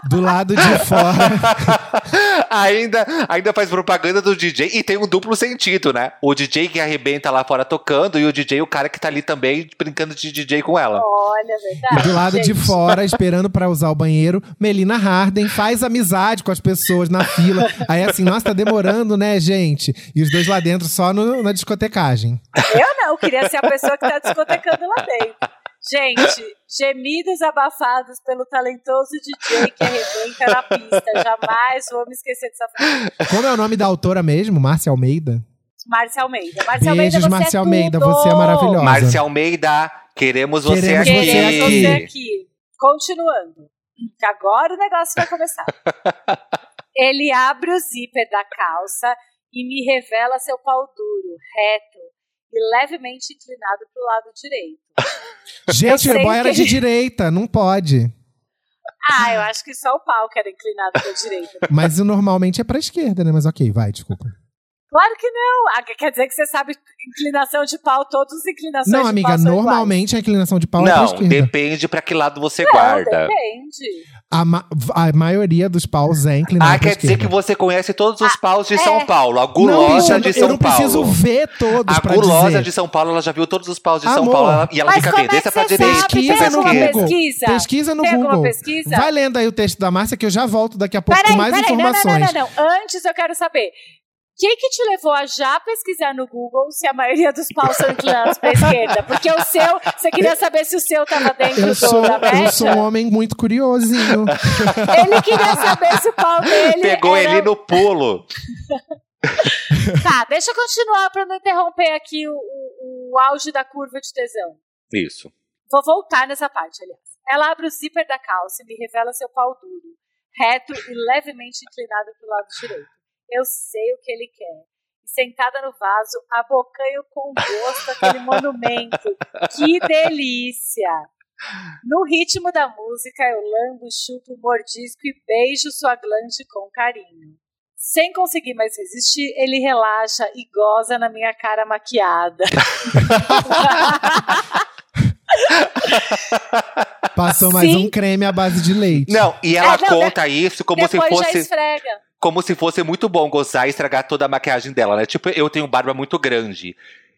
Do lado de fora. ainda, ainda faz propaganda do DJ e tem um duplo sentido, né? O DJ que arrebenta lá fora tocando e o DJ, o cara que tá ali também brincando de DJ com ela. olha, E verdade. do lado de gente. fora, esperando pra usar o banheiro, Melina Harden faz amizade com as pessoas na fila. Aí assim, nossa, tá demorando, né, gente? E os dois lá dentro só no- na discotecagem. Eu não, queria ser a pessoa que tá discotecando lá dentro. Gente, gemidos abafados pelo talentoso DJ que arrebenta na pista. Jamais vou me esquecer dessa frase. Como é o nome da autora mesmo? Márcia Almeida? Márcia Almeida. Márcia Almeida, Beijos, você Márcia é Almeida, tudo. você é maravilhosa. Márcia Almeida, queremos você Queremos aqui. você Queremos aqui. você aqui. Continuando. Que agora o negócio vai começar. Ele abre o zíper da calça e me revela seu pau duro, reto e levemente inclinado para o lado direito. Gente, o boy era que- de direita, não pode. Ah, eu acho que só o pau que era inclinado para a direita. Mas normalmente é pra esquerda, né? Mas ok, vai, desculpa. Claro que não. Ah, quer dizer que você sabe inclinação de pau, todas as inclinações Não, de amiga, pau são normalmente a inclinação de pau é pra Não, esquerda. depende pra que lado você iguais. guarda. Não, depende. A, ma- a maioria dos paus é inclinada Ah, quer dizer esquerda. que você conhece todos os paus de é. São Paulo. A Não, gulosa bicha, de eu São não preciso Paulo. ver todos A gulosa dizer. de São Paulo, ela já viu todos os paus de São Amor. Paulo ela- e ela Mas fica bem, é pra direita. Pesquisa no Google. pesquisa? Pesquisa no Tem alguma Google. pesquisa? Vai lendo aí o texto da Márcia que eu já volto daqui a pouco Peraí, com mais peraí, não, não, informações. não, não, não. Antes eu quero saber. O que, que te levou a já pesquisar no Google se a maioria dos paus são inclinados para a esquerda? Porque o seu, você queria saber se o seu estava dentro Eu do, sou, da média? eu sou um homem muito curiosinho. Ele queria saber se o pau dele Pegou era... ele no pulo. Tá, deixa eu continuar para não interromper aqui o, o- o auge da curva de tesão. Isso. Vou voltar nessa parte, aliás. Ela abre o zíper da calça e me revela seu pau duro, reto e levemente inclinado para o lado direito. Eu sei o que ele quer. e sentada no vaso, abocanho com gosto aquele monumento. Que delícia! No ritmo da música, eu lambo, chupo, mordisco e beijo sua glande com carinho. Sem conseguir mais resistir, ele relaxa e goza na minha cara maquiada. Passou mais Sim. um creme à base de leite. Não, e ela É, não, conta isso como se Depois já fosse. esfrega. Como se fosse muito bom gozar e estragar toda a maquiagem dela, né? Tipo, eu tenho barba muito grande.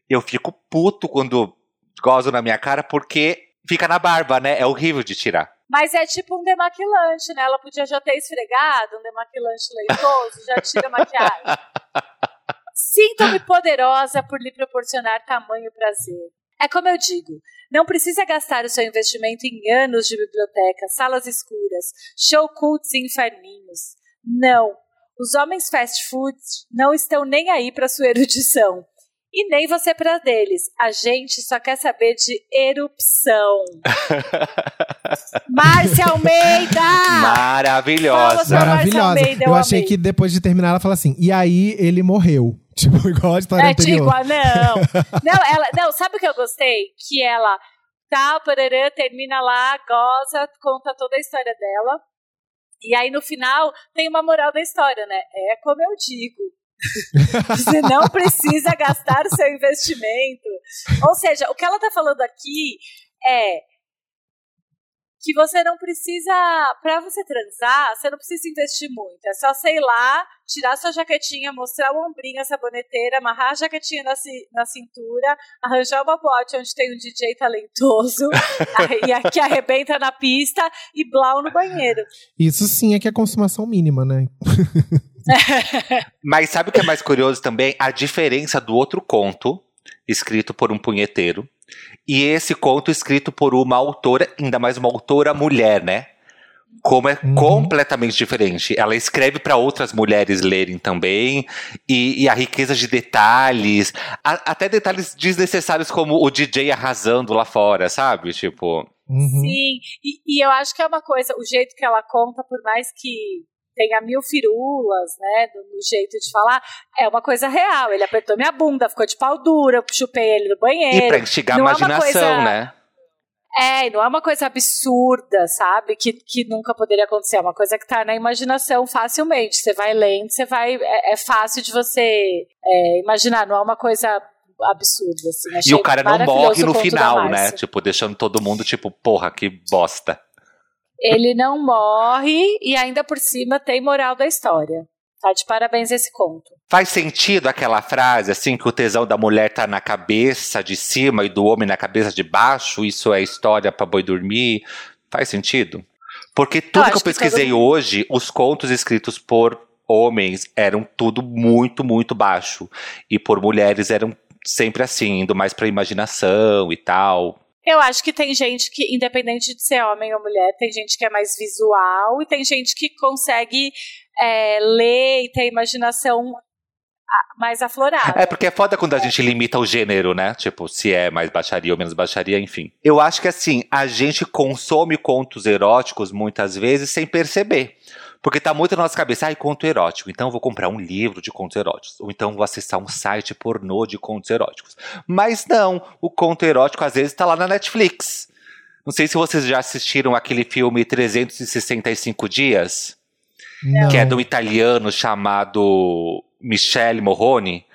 Eu fico puto quando gozo na minha cara porque fica na barba, né? É horrível de tirar. Mas é tipo um demaquilante, né? Ela podia já ter esfregado, um demaquilante leitoso, já tira a maquiagem. Sinto-me poderosa por lhe proporcionar tamanho prazer. É como eu digo, não precisa gastar o seu investimento em anos de biblioteca, salas escuras, show cults e inferninhos. Não. Os homens fast food não estão nem aí para sua erudição. E nem você para deles. A gente só quer saber de erupção. Márcia Almeida! Maravilhosa. Maravilhosa. Almeida, eu eu achei amei. que depois de terminar ela fala assim, e aí ele morreu. Tipo, igual a história É anterior. tipo, ah, não. Não, ela, não, sabe o que eu gostei? Que ela tal, parará, termina lá, goza, conta toda a história dela. E aí no final tem uma moral da história, né? É como eu digo. Você não precisa gastar o seu investimento. Ou seja, o que ela tá falando aqui é que você não precisa, pra você transar, você não precisa investir muito. É só, sei lá, tirar sua jaquetinha, mostrar o ombrinho, a saboneteira, amarrar a jaquetinha na, ci- na cintura, arranjar uma bote onde tem um DJ talentoso e aqui arrebenta na pista e blau no banheiro. Isso sim é que é consumação mínima, né? Mas sabe o que é mais curioso também? A diferença do outro conto, escrito por um punheteiro, e esse conto escrito por uma autora, ainda mais uma autora mulher, né? Como é Uhum. completamente diferente. Ela escreve para outras mulheres lerem também, e, e a riqueza de detalhes, a- até detalhes desnecessários como o DJ arrasando lá fora, sabe? Tipo, Uhum. Sim, e, e eu acho que é uma coisa, o jeito que ela conta, por mais que tenha mil firulas, né, no, jeito de falar, é uma coisa real. Ele apertou minha bunda, ficou de pau dura, eu chupei ele no e banheiro. pra instigar a não é uma imaginação, coisa- né? É, e não é uma coisa absurda, sabe? Que, que nunca poderia acontecer. É uma coisa que tá na imaginação facilmente. Você vai lendo, você vai. É, é fácil de você é, imaginar, não é uma coisa absurda, assim. E Achei o cara não morre no final, né? Tipo, deixando todo mundo, tipo, porra, que bosta. Ele não morre e ainda por cima tem moral da história. Tá de parabéns esse conto. Faz sentido aquela frase, assim, que o tesão da mulher tá na cabeça de cima e do homem na cabeça de baixo? Isso é história pra boi dormir? Faz sentido? Porque tudo acho que eu que pesquisei todo mundo- hoje, os contos escritos por homens eram tudo muito, muito baixo. E por mulheres eram sempre assim, indo mais pra imaginação e tal. Eu acho que tem gente que, independente de ser homem ou mulher, tem gente que é mais visual e tem gente que consegue é, ler e ter a imaginação ah, mais aflorada. É porque é foda quando a gente limita o gênero, né? Tipo, se é mais baixaria ou menos baixaria, enfim. Eu acho que assim, a gente consome contos eróticos muitas vezes sem perceber. Porque tá muito na nossa cabeça, ai, conto erótico. Então eu vou comprar um livro de contos eróticos. Ou então vou acessar um site pornô de contos eróticos. Mas não, o conto erótico às vezes tá lá na Netflix. Não sei se vocês já assistiram aquele filme 365 Dias Não. que é do italiano chamado Michele Morrone.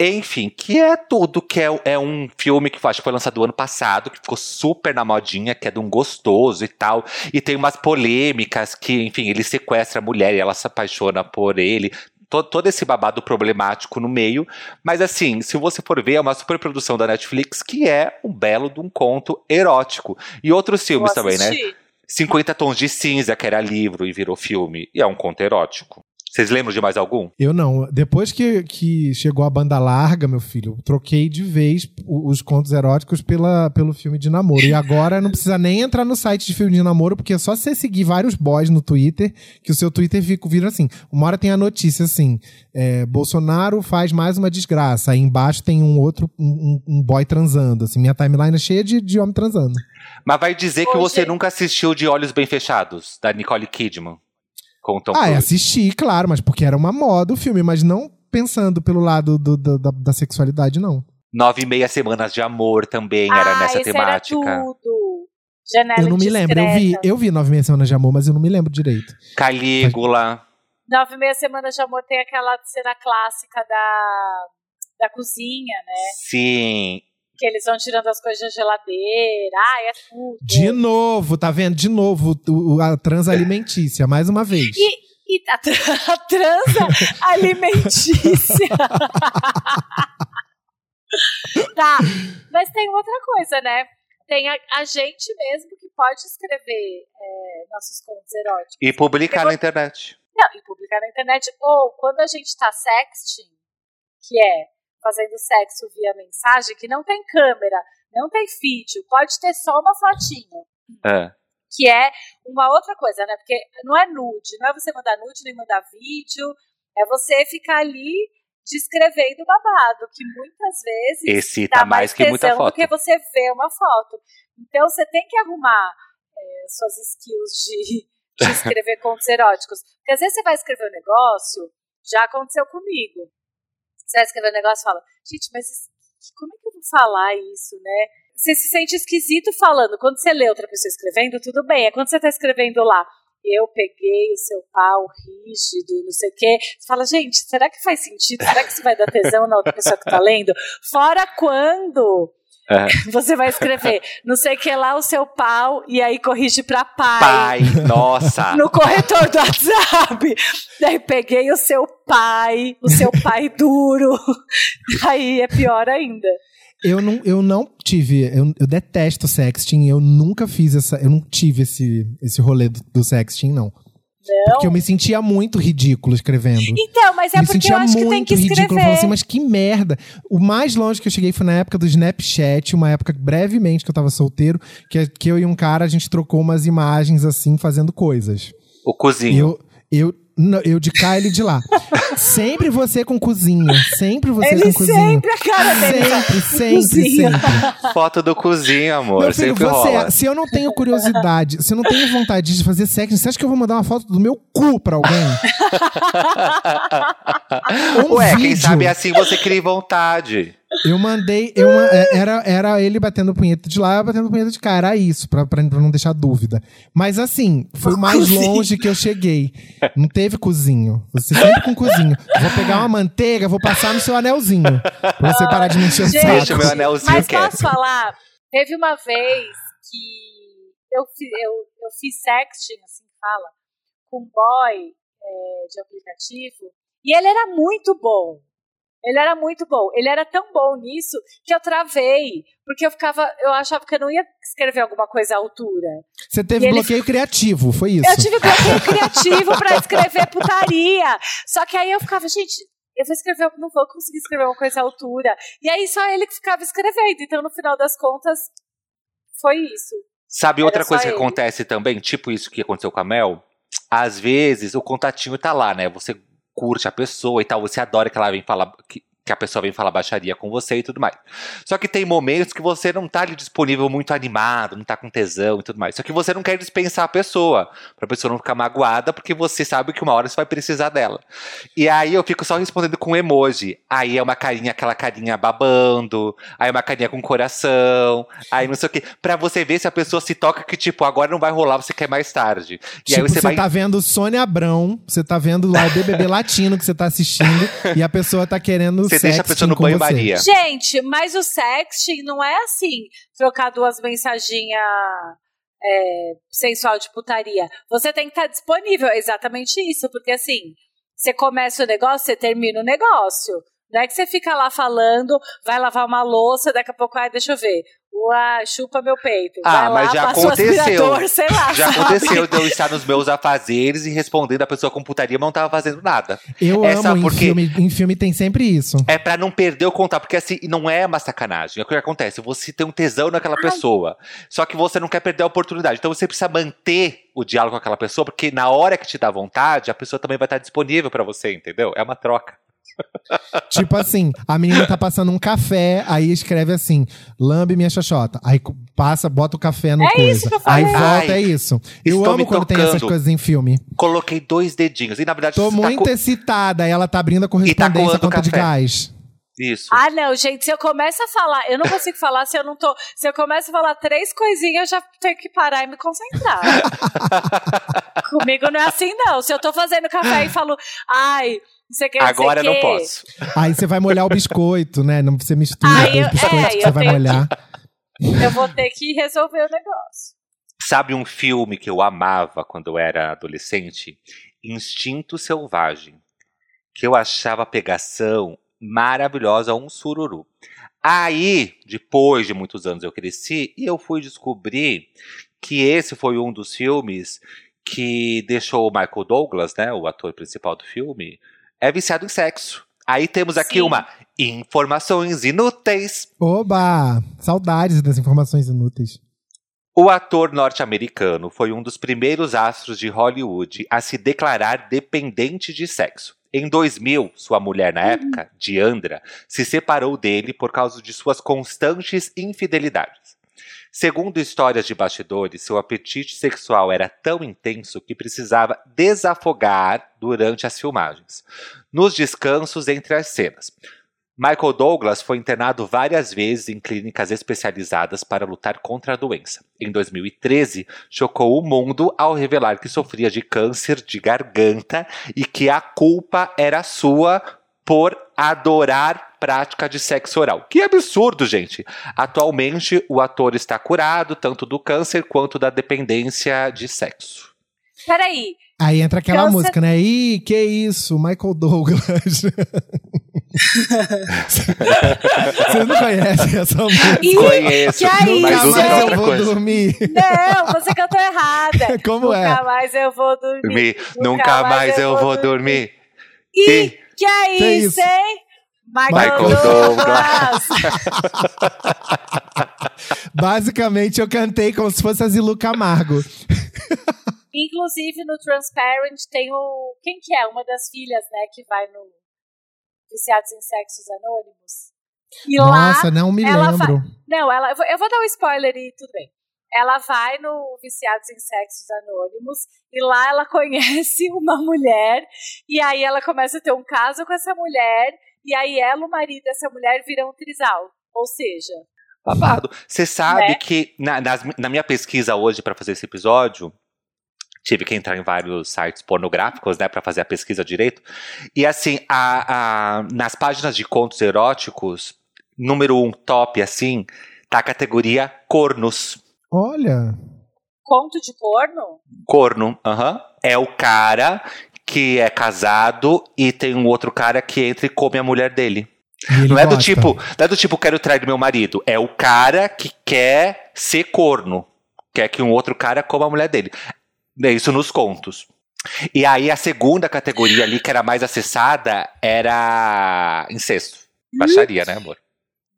Enfim, que é tudo, que é, é um filme que acho que foi lançado ano passado, que ficou super na modinha, que é de um gostoso e tal. E tem umas polêmicas que, enfim, ele sequestra a mulher e ela se apaixona por ele. Todo, todo esse babado problemático no meio. Mas assim, se você for ver, é uma superprodução da Netflix que é um belo de um conto erótico. E outros filmes também, né? assistir. 50 Tons de Cinza, que era livro e virou filme, e é um conto erótico. Vocês lembram de mais algum? Eu não. Depois que, que chegou a banda larga, meu filho, troquei de vez os contos eróticos pela, pelo filme de namoro. E agora não precisa nem entrar no site de filme de namoro, porque é só você seguir vários boys no Twitter, que o seu Twitter fica, vira assim. Uma hora tem a notícia assim: é, Bolsonaro faz mais uma desgraça. Aí embaixo tem um outro, um, um- boy transando. Assim, minha timeline é cheia de, de homem transando. Mas vai dizer que Ô, você nunca assistiu De Olhos Bem Fechados, da Nicole Kidman, com o Tom ah, Cruise. assisti, claro, mas porque era uma moda o filme, mas não pensando pelo lado do- do- da, da sexualidade, não. Nove e meia semanas de amor também era ah, nessa esse temática. Era tudo. Janela eu não me lembro. Eu vi, eu vi Nove Meia Semanas de Amor, mas eu não me lembro direito. Calígula. Nove e meia semanas de amor tem aquela cena clássica da, da cozinha, né? Sim. Que eles vão tirando as coisas da geladeira. Ah, é tudo. De novo, tá vendo? De novo, a transalimentícia, mais uma vez. E, e a, tra- a transa alimentícia. tá, mas tem outra coisa, né? Tem a, a gente mesmo que pode escrever é, nossos contos eróticos. E publicar na internet. Não, e publicar na internet. Ou quando a gente tá sexting, que é fazendo sexo via mensagem, que não tem câmera, não tem vídeo, pode ter só uma fotinho. É. Que é uma outra coisa, né? Porque não é nude, não é você mandar nude nem mandar vídeo, é você ficar ali descrevendo babado, que muitas vezes Excita dá tá mais que muita foto. do que você vê uma foto. Então você tem que arrumar é, suas skills de, de escrever contos eróticos. Porque às vezes você vai escrever um negócio, já aconteceu comigo. Você vai escrever um negócio e fala, gente, mas como é que eu vou falar isso, né? Você se sente esquisito falando. Quando você lê outra pessoa escrevendo, tudo bem. É quando você está escrevendo lá, eu peguei o seu pau rígido e não sei o quê. Você fala, gente, será que faz sentido? Será que isso vai dar tesão na outra pessoa que tá lendo? Fora quando É. você vai escrever, não sei o que lá, o seu pau, e aí corrige pra pai. Pai, nossa. No corretor do WhatsApp. Daí peguei o seu pai, o seu pai duro. Aí é pior ainda. Eu não, eu não tive, eu, eu detesto sexting, eu nunca fiz essa, eu não tive esse, esse rolê do, do sexting, não. Não. Porque eu me sentia muito ridículo escrevendo. Então, mas é me porque eu acho que tem muito que ridículo. Eu escrever. falava assim, mas que merda. O mais longe que eu cheguei foi na época do Snapchat, uma época brevemente que eu tava solteiro, que, que eu e um cara, a gente trocou umas imagens assim, fazendo coisas. O cozinho. Eu, eu, não, eu de cá, ele de lá. sempre você com cozinha. Sempre você Ele com cozinha. sempre, a cara dele. Sempre, sempre, cozinha. sempre. Foto do cozinho, amor. Meu filho, sempre você, rola. se eu não tenho curiosidade, se eu não tenho vontade de fazer sexo, você acha que eu vou mandar uma foto do meu cu pra alguém? Um Ué, quem vídeo. sabe assim você cria vontade. Eu mandei, eu, é, era, era ele batendo punheta de lá, eu batendo punheta de cá. Era isso, pra, pra, não deixar dúvida. Mas assim, foi o mais Cozinho. longe que eu cheguei. Não teve cozinho. Você sempre com cozinho. Vou pegar uma manteiga, vou passar no seu anelzinho. Pra você parar de me encher o saco. Deixa o meu anelzinho Mas quieto. posso falar? Teve uma vez que eu, eu, eu fiz sexting, assim que fala, com um boy é, de aplicativo, e ele era muito bom. Ele era muito bom. Ele era tão bom nisso que eu travei. Porque eu ficava. Eu achava que eu não ia escrever alguma coisa à altura. Você teve E ele- bloqueio criativo, foi isso? Eu tive bloqueio criativo pra escrever putaria. Só que aí eu ficava, gente, eu vou escrever, eu não vou conseguir escrever uma coisa à altura. E aí só ele que ficava escrevendo. Então, no final das contas, foi isso. Sabe Era outra coisa que ele. acontece também, tipo isso que aconteceu com a Mel? Às vezes o contatinho tá lá, né? Você curte a pessoa e tal, você adora que ela vem falar. Que, que a pessoa vem falar baixaria com você e tudo mais. Só que tem momentos que você não tá ali disponível muito animado, não tá com tesão e tudo mais. Só que você não quer dispensar a pessoa, pra pessoa não ficar magoada, porque você sabe que uma hora você vai precisar dela. E aí eu fico só respondendo com emoji. Aí é uma carinha, aquela carinha babando, aí é uma carinha com coração, aí não sei o quê. Pra você ver se a pessoa se toca que, tipo, agora não vai rolar, você quer mais tarde. E tipo, aí você, vai. tá vendo Sônia Abrão, você tá vendo lá o BBB latino que você tá assistindo e a pessoa tá querendo Você deixa a pessoa no com banho você. Maria. Gente, mas o sexting não é assim, trocar duas mensaginhas é, sensual de putaria. Você tem que estar disponível, é exatamente isso, porque assim, você começa o negócio, você termina o negócio. Não é que você fica lá falando, vai lavar uma louça, daqui a pouco, ai, deixa eu ver. Uá, chupa meu peito. Ah, vai mas lá, já aconteceu. sei lá. Já sabe? aconteceu de eu estar nos meus afazeres e respondendo a pessoa com putaria, mas não tava fazendo nada. Eu Essa amo, em porque- filme, em filme tem sempre isso. É pra não perder o contato, porque assim, não é uma sacanagem. É o que acontece, você tem um tesão naquela pessoa, só que você não quer perder a oportunidade. Então você precisa manter o diálogo com aquela pessoa, porque na hora que te dá vontade, a pessoa também vai estar disponível pra você, entendeu? É uma troca. Tipo assim, a menina tá passando um café, aí escreve assim, lambe minha xoxota. Aí passa, bota o café no É coisa. isso que eu aí falei. volta, Ai, é isso. Eu amo quando tem essas coisas em filme. Coloquei dois dedinhos. E na verdade, Tô tá muito co- excitada, ela tá abrindo a correspondência coando a conta de gás. Isso. Ah, não, gente, se eu começo a falar, eu não consigo falar se eu não tô. Se eu começo a falar três coisinhas, eu já tenho que parar e me concentrar. Comigo não é assim, não. Se eu tô fazendo café e falo, ai, você quer Agora dizer não que... posso. Aí você vai molhar o biscoito, né? Não você mistura Aí eu- os biscoitos é, que você vai molhar. Eu vou ter que resolver o negócio. Sabe um filme que eu amava quando eu era adolescente? Instinto Selvagem. Que eu achava a pegação maravilhosa, um sururu. Aí, depois de muitos anos eu cresci e eu fui descobrir que esse foi um dos filmes que deixou o Michael Douglas, né, o ator principal do filme, é viciado em sexo. Aí temos aqui Sim. uma informações inúteis. Oba! Saudades das informações inúteis. O ator norte-americano foi um dos primeiros astros de Hollywood a se declarar dependente de sexo. Em 2000, sua mulher na época, Diandra, se separou dele por causa de suas constantes infidelidades. Segundo histórias de bastidores, seu apetite sexual era tão intenso que precisava desafogar durante as filmagens, nos descansos entre as cenas. Michael Douglas foi internado várias vezes em clínicas especializadas para lutar contra a doença. Em 2013, chocou o mundo ao revelar que sofria de câncer de garganta e que a culpa era sua por adorar prática de sexo oral. Que absurdo, gente! Atualmente, o ator está curado tanto do câncer quanto da dependência de sexo. Peraí, Aí entra aquela Câncer- música, né? Ih, que isso, Michael Douglas. Vocês não conhecem essa música? Ih, Conheço, que aí, mas Nunca mais eu vou coisa. dormir. não, você cantou errada. Como Nunca é? mais eu vou dormir. Me- Nunca mais eu vou dormir. Ih, Ih. Que é Que isso, isso? hein? Michael, Michael Douglas. Basicamente, eu cantei como se fosse a Zilu Camargo. Inclusive, no Transparent tem o... Quem que é? Uma das filhas, né? Que vai no Viciados em Sexos Anônimos. E lá... Nossa, não me ela lembro. Não, ela, eu vou- eu vou dar um spoiler e tudo bem. Ela vai no Viciados em Sexos Anônimos e lá ela conhece uma mulher e aí ela começa a ter um caso com essa mulher e aí ela, o marido dessa mulher, viram um trisal. Ou seja, Babado. Você sabe Né? que na, nas- na minha pesquisa hoje para fazer esse episódio, tive que entrar em vários sites pornográficos, né, para fazer a pesquisa direito. E assim, a, a- nas páginas de contos eróticos, número um top, assim, tá a categoria cornos. Olha. conto de corno? Corno, aham. É o cara que é casado e tem um outro cara que entra e come a mulher dele. Ele Não é do gosta. tipo, não é do tipo, quero trair meu marido. É o cara que quer ser corno. Quer que um outro cara coma a mulher dele. É isso nos contos. E aí a segunda categoria ali, que era mais acessada, era incesto. Baixaria, né, amor?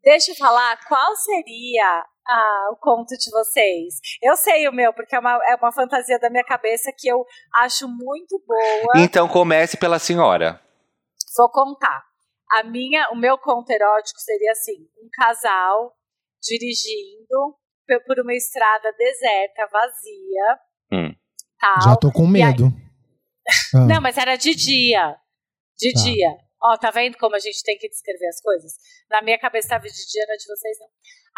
Deixa eu falar, qual seria ah, o conto de vocês? Eu sei o meu, porque é uma, é uma fantasia da minha cabeça que eu acho muito boa. Então comece pela senhora. Vou contar. A minha, o meu conto erótico seria assim: um casal dirigindo por uma estrada deserta, vazia. Hum. Tal. Já tô com E aí- medo. Ah. Não, mas era de dia. De Tá. dia. Ó, tá vendo como a gente tem que descrever as coisas? Na minha cabeça tava de dia, na de vocês não.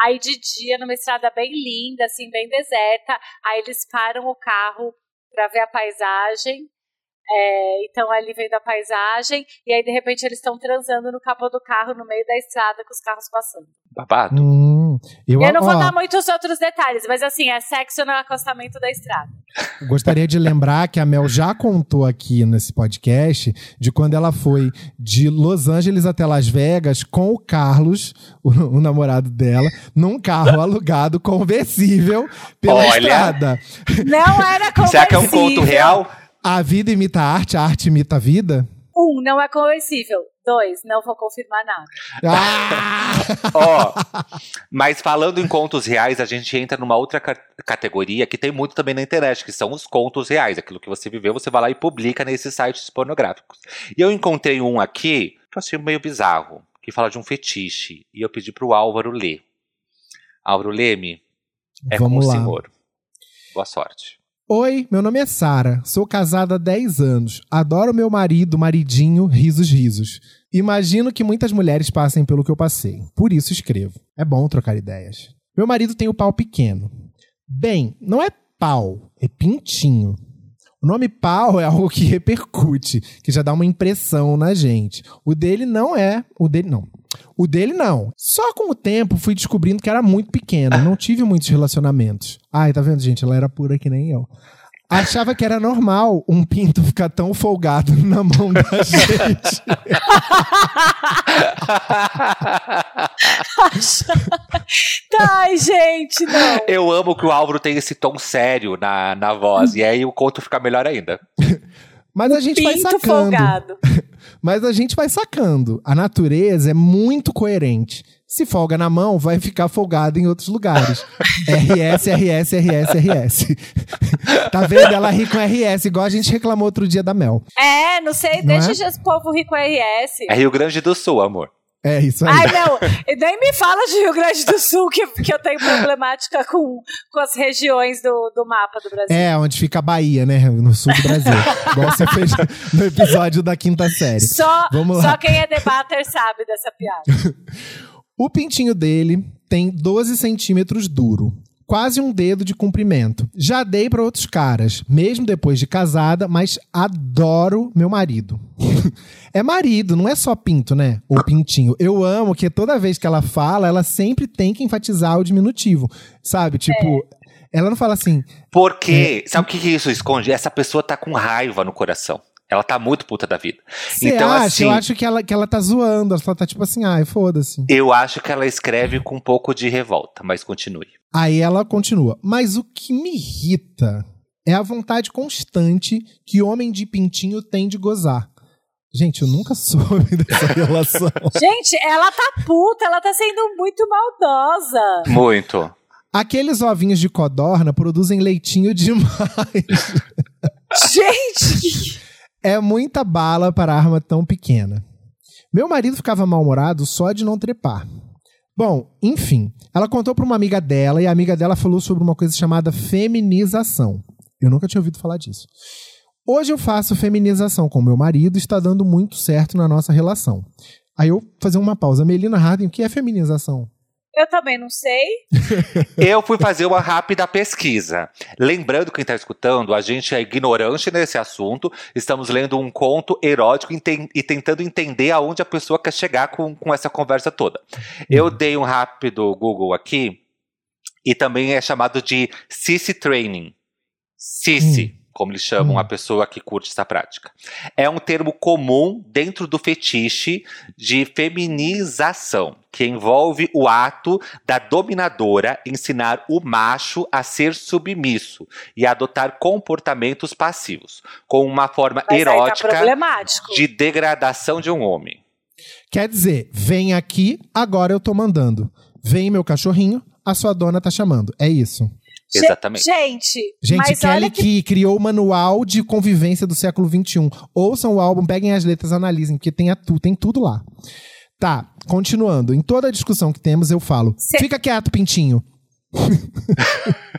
Aí de dia, numa estrada bem linda, assim, bem deserta. Aí eles param o carro pra ver a paisagem. É, então ali vendo a paisagem. E aí, de repente, eles estão transando no capô do carro, no meio da estrada, com os carros passando. Babado. Hum, eu, Eu não vou ó, dar muitos outros detalhes, mas assim, é sexo no acostamento da estrada. Gostaria de lembrar que a Mel já contou aqui nesse podcast de quando ela foi de Los Angeles até Las Vegas com o Carlos, o, o namorado dela, num carro alugado conversível pela Olha. estrada. Não era conversível. Será que é um conto real? A vida imita a arte, a arte imita a vida? Um, não é conversível. Dois, não vou confirmar nada. Ah! Ó, mas falando em contos reais, a gente entra numa outra ca- categoria que tem muito também na internet, que são os contos reais. Aquilo que você viveu, você vai lá e publica nesses sites pornográficos. E eu encontrei um aqui que eu achei meio bizarro, que fala de um fetiche. E eu pedi pro Álvaro ler. Álvaro Leme, é Vamos com lá. o senhor. Boa sorte. Oi, meu nome é Sara. Sou casada há 10 anos. Adoro meu marido, maridinho, risos, risos. Imagino que muitas mulheres passem pelo que eu passei. Por isso escrevo. É bom trocar ideias. Meu marido tem o pau pequeno. Bem, não é pau, é pintinho. O nome pau é algo que repercute, que já dá uma impressão na gente. O dele não é. O dele não. O dele não. Só com o tempo fui descobrindo que era muito pequeno. Não tive muitos relacionamentos. Ai, tá vendo, gente? Ela era pura que nem eu. Achava que era normal um pinto ficar tão folgado na mão da gente. Ai, gente, não. Eu amo que o Álvaro tem esse tom sério na, na voz. e aí o conto fica melhor ainda. Mas a gente vai sacando. folgado. Mas a gente vai sacando. A natureza é muito coerente. Se folga na mão, vai ficar folgado em outros lugares. RS, RS, RS, RS. tá vendo? Ela ri com RS, igual a gente reclamou outro dia da Mel. É, não sei, Não deixa esse povo rico RS. É Rio Grande do Sul, amor. É isso aí. Ai, não, e nem me fala de Rio Grande do Sul, que, que eu tenho problemática com, com as regiões do, do mapa do Brasil. É, onde fica a Bahia, né? No sul do Brasil. igual você fez no episódio da quinta série. Só, Vamos lá. só quem é debater sabe dessa piada. O pintinho dele tem 12 centímetros duro. Quase um dedo de comprimento. Já dei pra outros caras, mesmo depois de casada, mas adoro meu marido. é marido, não é só pinto, né? Ou pintinho. Eu amo que toda vez que ela fala, ela sempre tem que enfatizar o diminutivo. Sabe? Tipo, ela não fala assim. Porque, sabe o que, que isso esconde? Essa pessoa tá com raiva no coração. Ela tá muito puta da vida. Você então, acha? assim, Eu acho que ela, que ela tá zoando. Ela tá tipo assim, ai, foda-se. eu acho que ela escreve com um pouco de revolta, mas continue. Aí ela continua. Mas o que me irrita é a vontade constante que homem de pintinho tem de gozar. Gente, eu nunca soube dessa relação. Gente, ela tá puta, ela tá sendo muito maldosa. Muito. Aqueles ovinhos de codorna produzem leitinho demais. Gente, É muita bala para arma tão pequena. Meu marido ficava mal-humorado só de não trepar. Bom, enfim, ela contou para uma amiga dela e a amiga dela falou sobre uma coisa chamada feminização. Eu nunca tinha ouvido falar disso. Hoje eu faço feminização com meu marido está dando muito certo na nossa relação. Aí eu fazer uma pausa. Melina Harding, o que é feminização? Eu também não sei. Eu fui fazer uma rápida pesquisa. Lembrando quem está escutando, a gente é ignorante nesse assunto. Estamos lendo um conto erótico e ten- tentando entender aonde a pessoa quer chegar com, com essa conversa toda. Eu dei um rápido Google aqui e também é chamado de Sissy Training. Sissy, como eles chamam Hum. a pessoa que curte essa prática. É um termo comum dentro do fetiche de feminização, que envolve o ato da dominadora ensinar o macho a ser submisso e adotar comportamentos passivos, com uma forma Mas tá erótica problemático. de degradação de um homem. Quer dizer, vem aqui, agora eu tô mandando. Vem meu cachorrinho, a sua dona tá chamando. É isso. Exatamente. Gente, Gente, mas Kelly olha que que criou o manual de convivência do século XXI. Ouçam o álbum, peguem as letras, analisem, porque tem, a tu, tem tudo lá. Tá, continuando. Em toda a discussão que temos, eu falo: Cê- fica quieto, pintinho.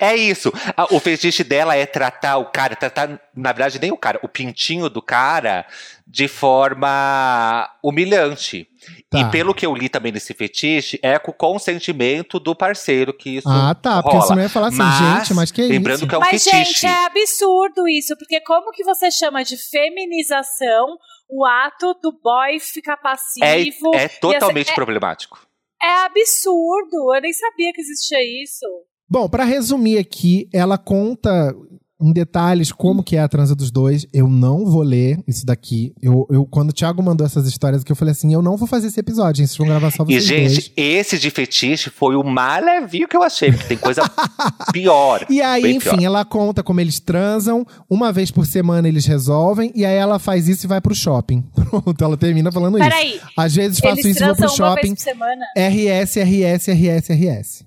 É isso. O fetiche dela é tratar o cara, tratar, na verdade, nem o cara, o pintinho do cara de forma humilhante. Tá. E pelo que eu li também nesse fetiche, é com o consentimento do parceiro que isso Ah, tá. Porque rola. senão eu ia falar assim, Mas, gente, mas que lembrando isso? que é um Mas, fetiche. gente, é absurdo isso, porque como que você chama de feminização o ato do boy ficar É, passivo? é totalmente é- problemático. É absurdo, eu nem sabia que existia isso. Bom, pra resumir aqui, ela conta em detalhes como que é a transa dos dois. Eu não vou ler isso daqui. Eu, eu quando o Thiago mandou essas histórias aqui, eu falei assim, eu não vou fazer esse episódio, hein? Vocês vão gravar só E, vocês gente, dois. esse de fetiche foi o mais levinho que eu achei, porque tem coisa pior. E aí, enfim, pior. ela conta como eles transam, uma vez por semana eles resolvem, e aí ela faz isso e vai pro shopping. Pronto, ela termina falando isso. Peraí, Às vezes faço isso e vou pro transam uma vez shopping. por semana? RS, RS, RS, RS.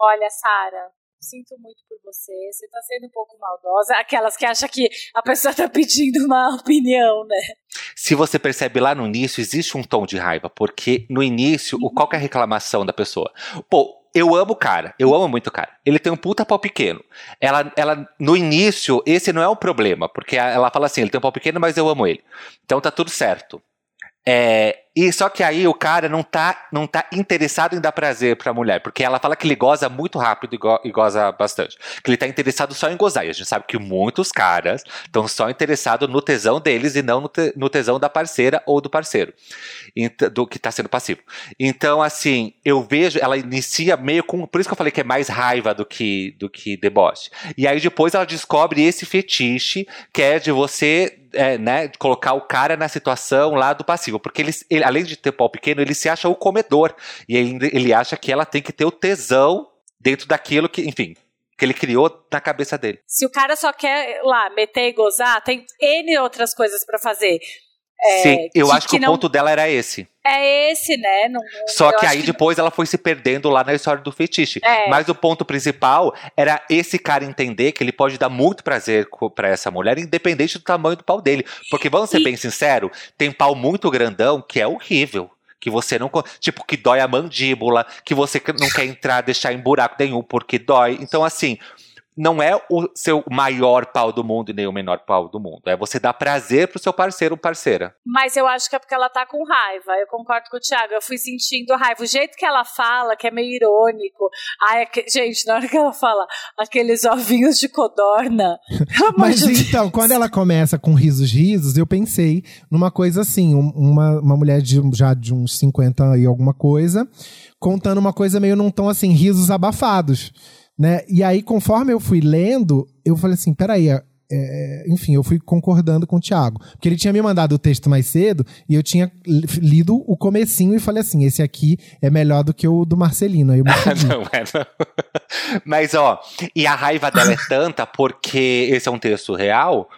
Olha, Sara, sinto muito você, você tá sendo um pouco maldosa. Aquelas que acham que a pessoa tá pedindo uma opinião, né? Se você percebe lá no início, existe um tom de raiva, porque no início, o qual que é a reclamação da pessoa? Pô, eu amo o cara, eu amo muito o cara. Ele tem um puta pau pequeno. Ela, ela, no início, esse não é o problema, porque ela fala assim: ele tem um pau pequeno, mas eu amo ele. Então tá tudo certo. É, e só que aí o cara não tá, não tá interessado em dar prazer pra mulher, porque ela fala que ele goza muito rápido e, go, e goza bastante. Que ele tá interessado só em gozar. E a gente sabe que muitos caras estão só interessados no tesão deles e não no, te, no tesão da parceira ou do parceiro, do que tá sendo passivo. Então, assim, eu vejo, ela inicia meio com. Por isso que eu falei que é mais raiva do que, do que deboche. E aí depois ela descobre esse fetiche que é de você é, né, colocar o cara na situação lá do passivo, porque ele, ele, além de ter pau pequeno, ele se acha o comedor e ele, ele acha que ela tem que ter o tesão dentro daquilo que, enfim, que ele criou na cabeça dele. Se o cara só quer lá meter e gozar, tem N outras coisas para fazer. É, Sim, eu que, acho que, que o não... ponto dela era esse. É esse, né? Não, Só que aí que... depois ela foi se perdendo lá na história do fetiche. É. Mas o ponto principal era esse cara entender que ele pode dar muito prazer para essa mulher, independente do tamanho do pau dele. Porque vamos ser e... bem sinceros, tem pau muito grandão que é horrível que você não. Tipo, que dói a mandíbula, que você não quer entrar, deixar em buraco nenhum porque dói. Então, assim, não é o seu maior pau do mundo e nem o menor pau do mundo. É você dar prazer pro seu parceiro ou parceira. Mas eu acho que é porque ela tá com raiva. Eu concordo com o Thiago. Eu fui sentindo raiva. O jeito que ela fala, que é meio irônico. Ai, é que, gente, na hora que ela fala aqueles ovinhos de codorna. Mas de então, quando ela começa com risos risos, eu pensei numa coisa assim: uma, uma mulher de, já de uns 50 e alguma coisa, contando uma coisa meio num tom assim, risos abafados né? E aí, conforme eu fui lendo, eu falei assim, peraí, é, é, enfim, eu fui concordando com o Thiago. Porque ele tinha me mandado o texto mais cedo e eu tinha lido o comecinho e falei assim, esse aqui é melhor do que o do Marcelino. Aí eu não é, não. Mas, ó, e a raiva dela é tanta porque esse é um texto real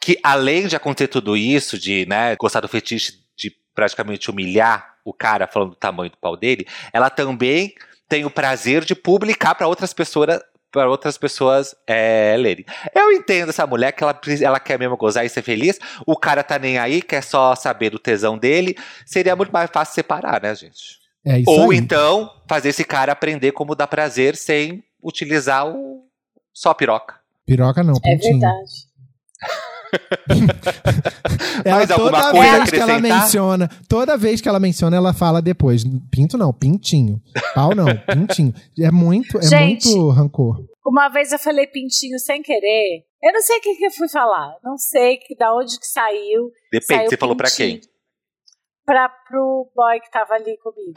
que além de acontecer tudo isso, de, né, gostar do fetiche de praticamente humilhar o cara falando do tamanho do pau dele, ela também tem o prazer de publicar para outras pessoas para outras pessoas é, lerem. Eu entendo essa mulher que ela, ela quer mesmo gozar e ser feliz. O cara tá nem aí, quer só saber do tesão dele. Seria muito mais fácil separar, né, gente? É isso Ou aí. então fazer esse cara aprender como dar prazer sem utilizar o só piroca. Piroca não, É verdade. ela, Mais alguma coisa vez que ela menciona, toda vez que ela menciona, ela fala depois. Pinto não, pintinho. Pau não, pintinho. É muito, é Gente, muito rancor. Uma vez eu falei pintinho sem querer. Eu não sei o que, que eu fui falar. Não sei que, da onde que saiu. Depende, saiu você pintinho. falou pra quem? Pra, pro boy que tava ali comigo.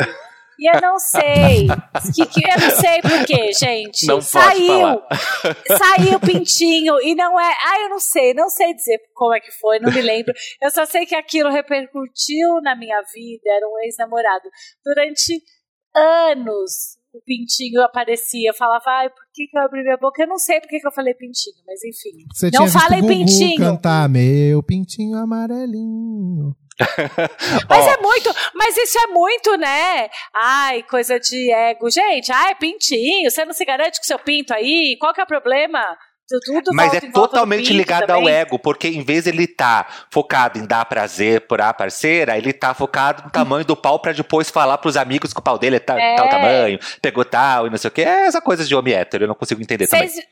E eu não sei. que, que, eu não sei por quê, gente. Não saiu. Saiu pintinho. E não é. Ah, eu não sei. Não sei dizer como é que foi, não me lembro. Eu só sei que aquilo repercutiu na minha vida. Era um ex-namorado. Durante anos o pintinho aparecia. Eu falava, ai, por que, que eu abri minha boca? Eu não sei por que, que eu falei pintinho, mas enfim. Você não falei pintinho. cantar meu pintinho amarelinho. mas oh. é muito, mas isso é muito, né? Ai, coisa de ego. Gente, ai, pintinho, você não se garante com seu pinto aí? Qual que é o problema? Tudo Mas é totalmente ligado também. ao ego, porque em vez de ele tá focado em dar prazer pra parceira, ele tá focado no tamanho do pau para depois falar pros amigos que o pau dele é, ta, é. tal tamanho, pegou tal e não sei o que. É essa coisa de homem hétero, eu não consigo entender Cês, também.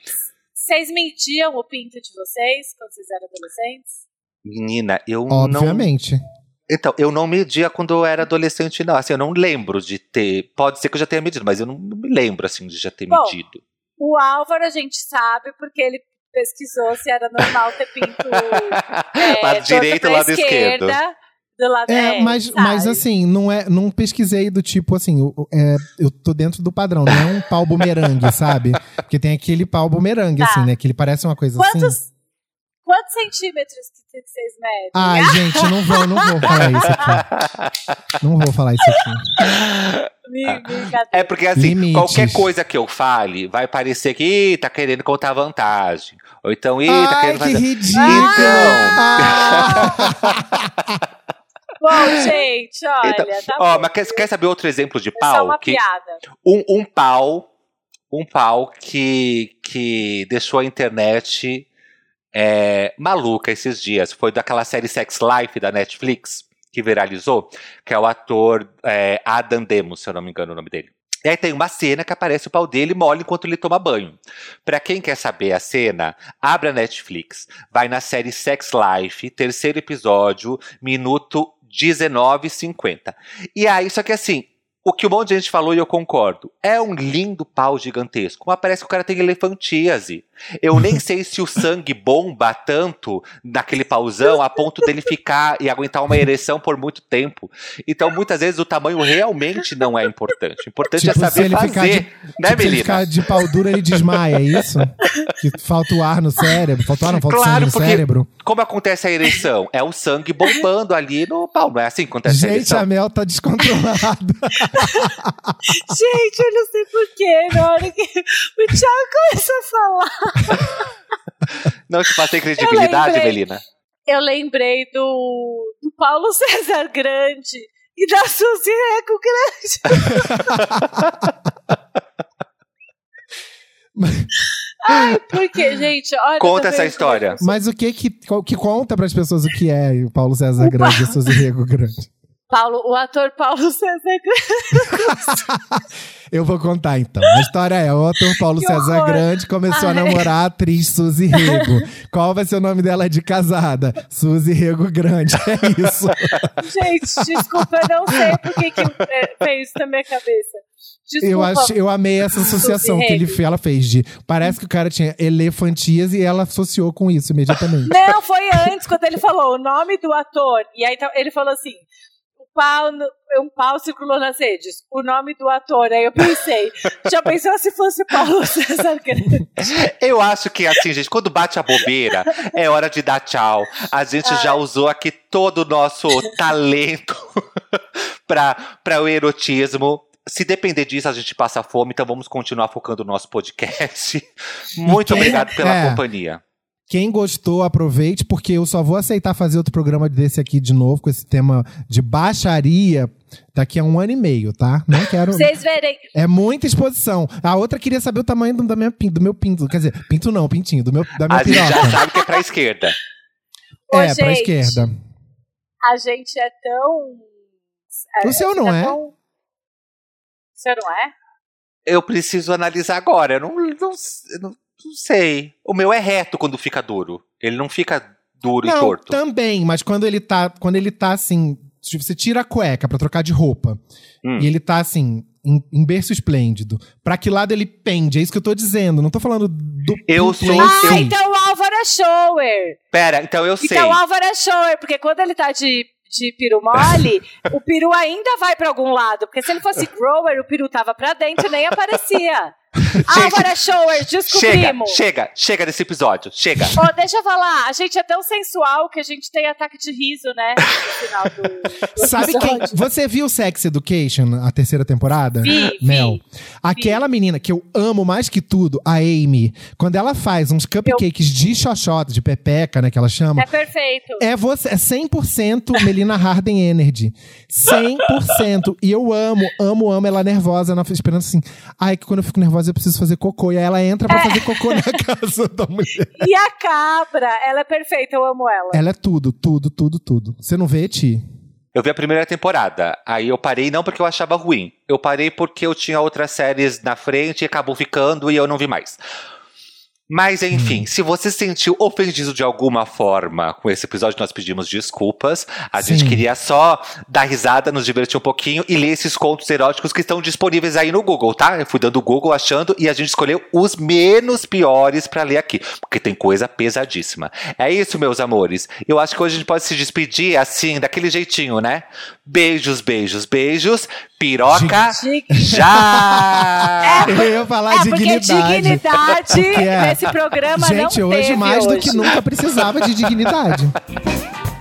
Vocês mediam o pinto de vocês quando vocês eram adolescentes? Menina, eu Obviamente. não. Então, eu não media quando eu era adolescente, não. Assim, eu não lembro de ter. Pode ser que eu já tenha medido, mas eu não, não me lembro, assim, de já ter Bom, medido. O Álvaro a gente sabe porque ele pesquisou se era normal ter pinto. é, lado direito ou lado esquerdo. Do lado, é, é mas, mas assim, não é, não pesquisei do tipo assim, eu, é, eu tô dentro do padrão, não é um pau bumerangue, sabe? Porque tem aquele pau bumerangue, tá. assim, né? Que ele parece uma coisa Quantos, assim. Quantos centímetros que vocês medem? Ai, gente, não vou, não vou falar isso aqui. Não vou falar isso aqui. É porque assim, Limites. qualquer coisa que eu fale vai parecer que tá querendo contar vantagem. Ou então, ih, tá querendo que fazer. ridículo! Então. Bom, gente, olha, então, tá ó, bom. mas quer, quer saber outro exemplo de É pau? só uma que piada. Um, um pau um pau que, que deixou a internet é, maluca esses dias. Foi daquela série Sex Life da Netflix, que viralizou, que é o ator é, Adam Demos, se eu não me engano o nome dele. E aí tem uma cena que aparece o pau dele mole enquanto ele toma banho. Pra quem quer saber a cena, abre a Netflix, vai na série Sex Life, terceiro episódio, minuto 19,50. E aí, só que assim, o que um monte de gente falou e eu concordo. É um lindo pau gigantesco, mas parece que o cara tem elefantíase. Eu nem sei se o sangue bomba tanto naquele pauzão a ponto dele ficar e aguentar uma ereção por muito tempo. Então, muitas vezes, o tamanho realmente não é importante. O importante Tipo, é saber ele fazer. ficar de, né, tipo, se ele ficar de pau duro, ele desmaia, é isso? que falta o ar no cérebro. Falta o ar, não, falta Claro, sangue no porque cérebro. como acontece a ereção? É o sangue bombando ali no pau, não é assim que acontece a Gente, ereção? a Mel tá descontrolada. Gente, eu não sei porquê. Na hora que o Thiago começou a falar, Não te passei credibilidade, lembrei. Melina? eu lembrei do, do Paulo César Grande e da Suzy Reco Grande. Ai, porque, gente, olha. Conta essa história. Mas o que que, que conta pras pessoas o que é o Paulo César Grande e Suzy Rego Grande? Paulo, o ator Paulo César Grande. Eu vou contar então. A história é: o ator Paulo Que César horror. Grande começou a Ai. namorar a atriz Suzy Rego. Qual vai ser o nome dela de casada? Suzy Rego Grande. É isso. Gente, desculpa, eu não sei por que veio isso na minha cabeça. Desculpa. Eu, acho, eu amei essa associação que ele, ela fez de. Parece que o cara tinha elefantias e ela associou com isso imediatamente. Não, foi antes, quando ele falou o nome do ator. E aí então, ele falou assim: pau, no- um pau circulou nas redes. O nome do ator. Aí eu pensei, já pensou se fosse Paulo César Grande? Eu acho que assim, gente, quando bate a bobeira, é hora de dar tchau. A gente já usou aqui todo o nosso talento para o erotismo. Se depender disso, a gente passa fome, então vamos continuar focando no nosso podcast. Muito obrigado pela é. companhia. Quem gostou, aproveite, porque eu só vou aceitar fazer outro programa desse aqui de novo, com esse tema de baixaria, daqui a um ano e meio, tá? Não quero. Vocês verem. É muita exposição. A outra queria saber o tamanho do, da minha, do meu pinto. Quer dizer, pinto não, pintinho, do meu, da minha A gente já piroca. sabe que é pra esquerda. Ô, É, pra gente, esquerda. A gente é tão. O seu não é? tão- O seu não é? Eu preciso analisar agora. Eu não, não, eu não, não sei. O meu é reto quando fica duro. Ele não fica duro e Não, torto. também, mas quando ele tá, quando ele tá assim, se você tira a cueca pra trocar de roupa, Hum. e ele tá assim, em, em berço esplêndido, pra que lado ele pende? É isso que eu tô dizendo, não tô falando do Eu sou- eu- Ah, então o Álvaro é shower. Pera, então eu sei. Então o Álvaro é shower, porque quando ele tá de, de peru mole, o peru ainda vai pra algum lado. Porque se ele fosse grower, o peru tava pra dentro e nem aparecia. Álvaro é shower, Chega, descobrimos. chega, chega desse episódio. Chega. Ó, deixa eu falar, a gente é tão sensual que a gente tem ataque de riso, né? No final do, do Sabe quem? Você viu Sex Education, a terceira temporada? Vi, vi. Mel. Aquela menina que eu amo mais que tudo, a Amy, quando ela faz uns cupcakes de xoxota, de pepeca, né, que ela chama, É perfeito. É você, é 100% Melina Harden Energy. 100%. E eu amo, amo, amo ela nervosa, na- esperando assim. Ai, que quando eu fico nervosa eu preciso fazer cocô. E aí ela entra pra fazer cocô na casa da mulher. E a cabra, ela é perfeita, eu amo ela. Ela é tudo, tudo, tudo, tudo. Você não vê, Ti? Eu vi a primeira temporada. Aí eu parei não porque eu achava ruim. Eu parei porque eu tinha outras séries na frente e acabou ficando e eu não vi mais. Mas enfim, se você se sentiu ofendido de alguma forma com esse episódio, nós pedimos desculpas. A Sim. gente queria só dar risada, nos divertir um pouquinho e ler esses contos eróticos que estão disponíveis aí no Google, tá? Eu fui dando Google achando e a gente escolheu os menos piores pra ler aqui, porque tem coisa pesadíssima. É isso, meus amores. Eu acho que hoje a gente pode se despedir assim, daquele jeitinho, né? Beijos, beijos, beijos. Piroca Dig- já! Eu ia falar É, porque dignidade. dignidade Porque é. Nesse programa não Gente, hoje teve mais do hoje. que nunca precisava de dignidade.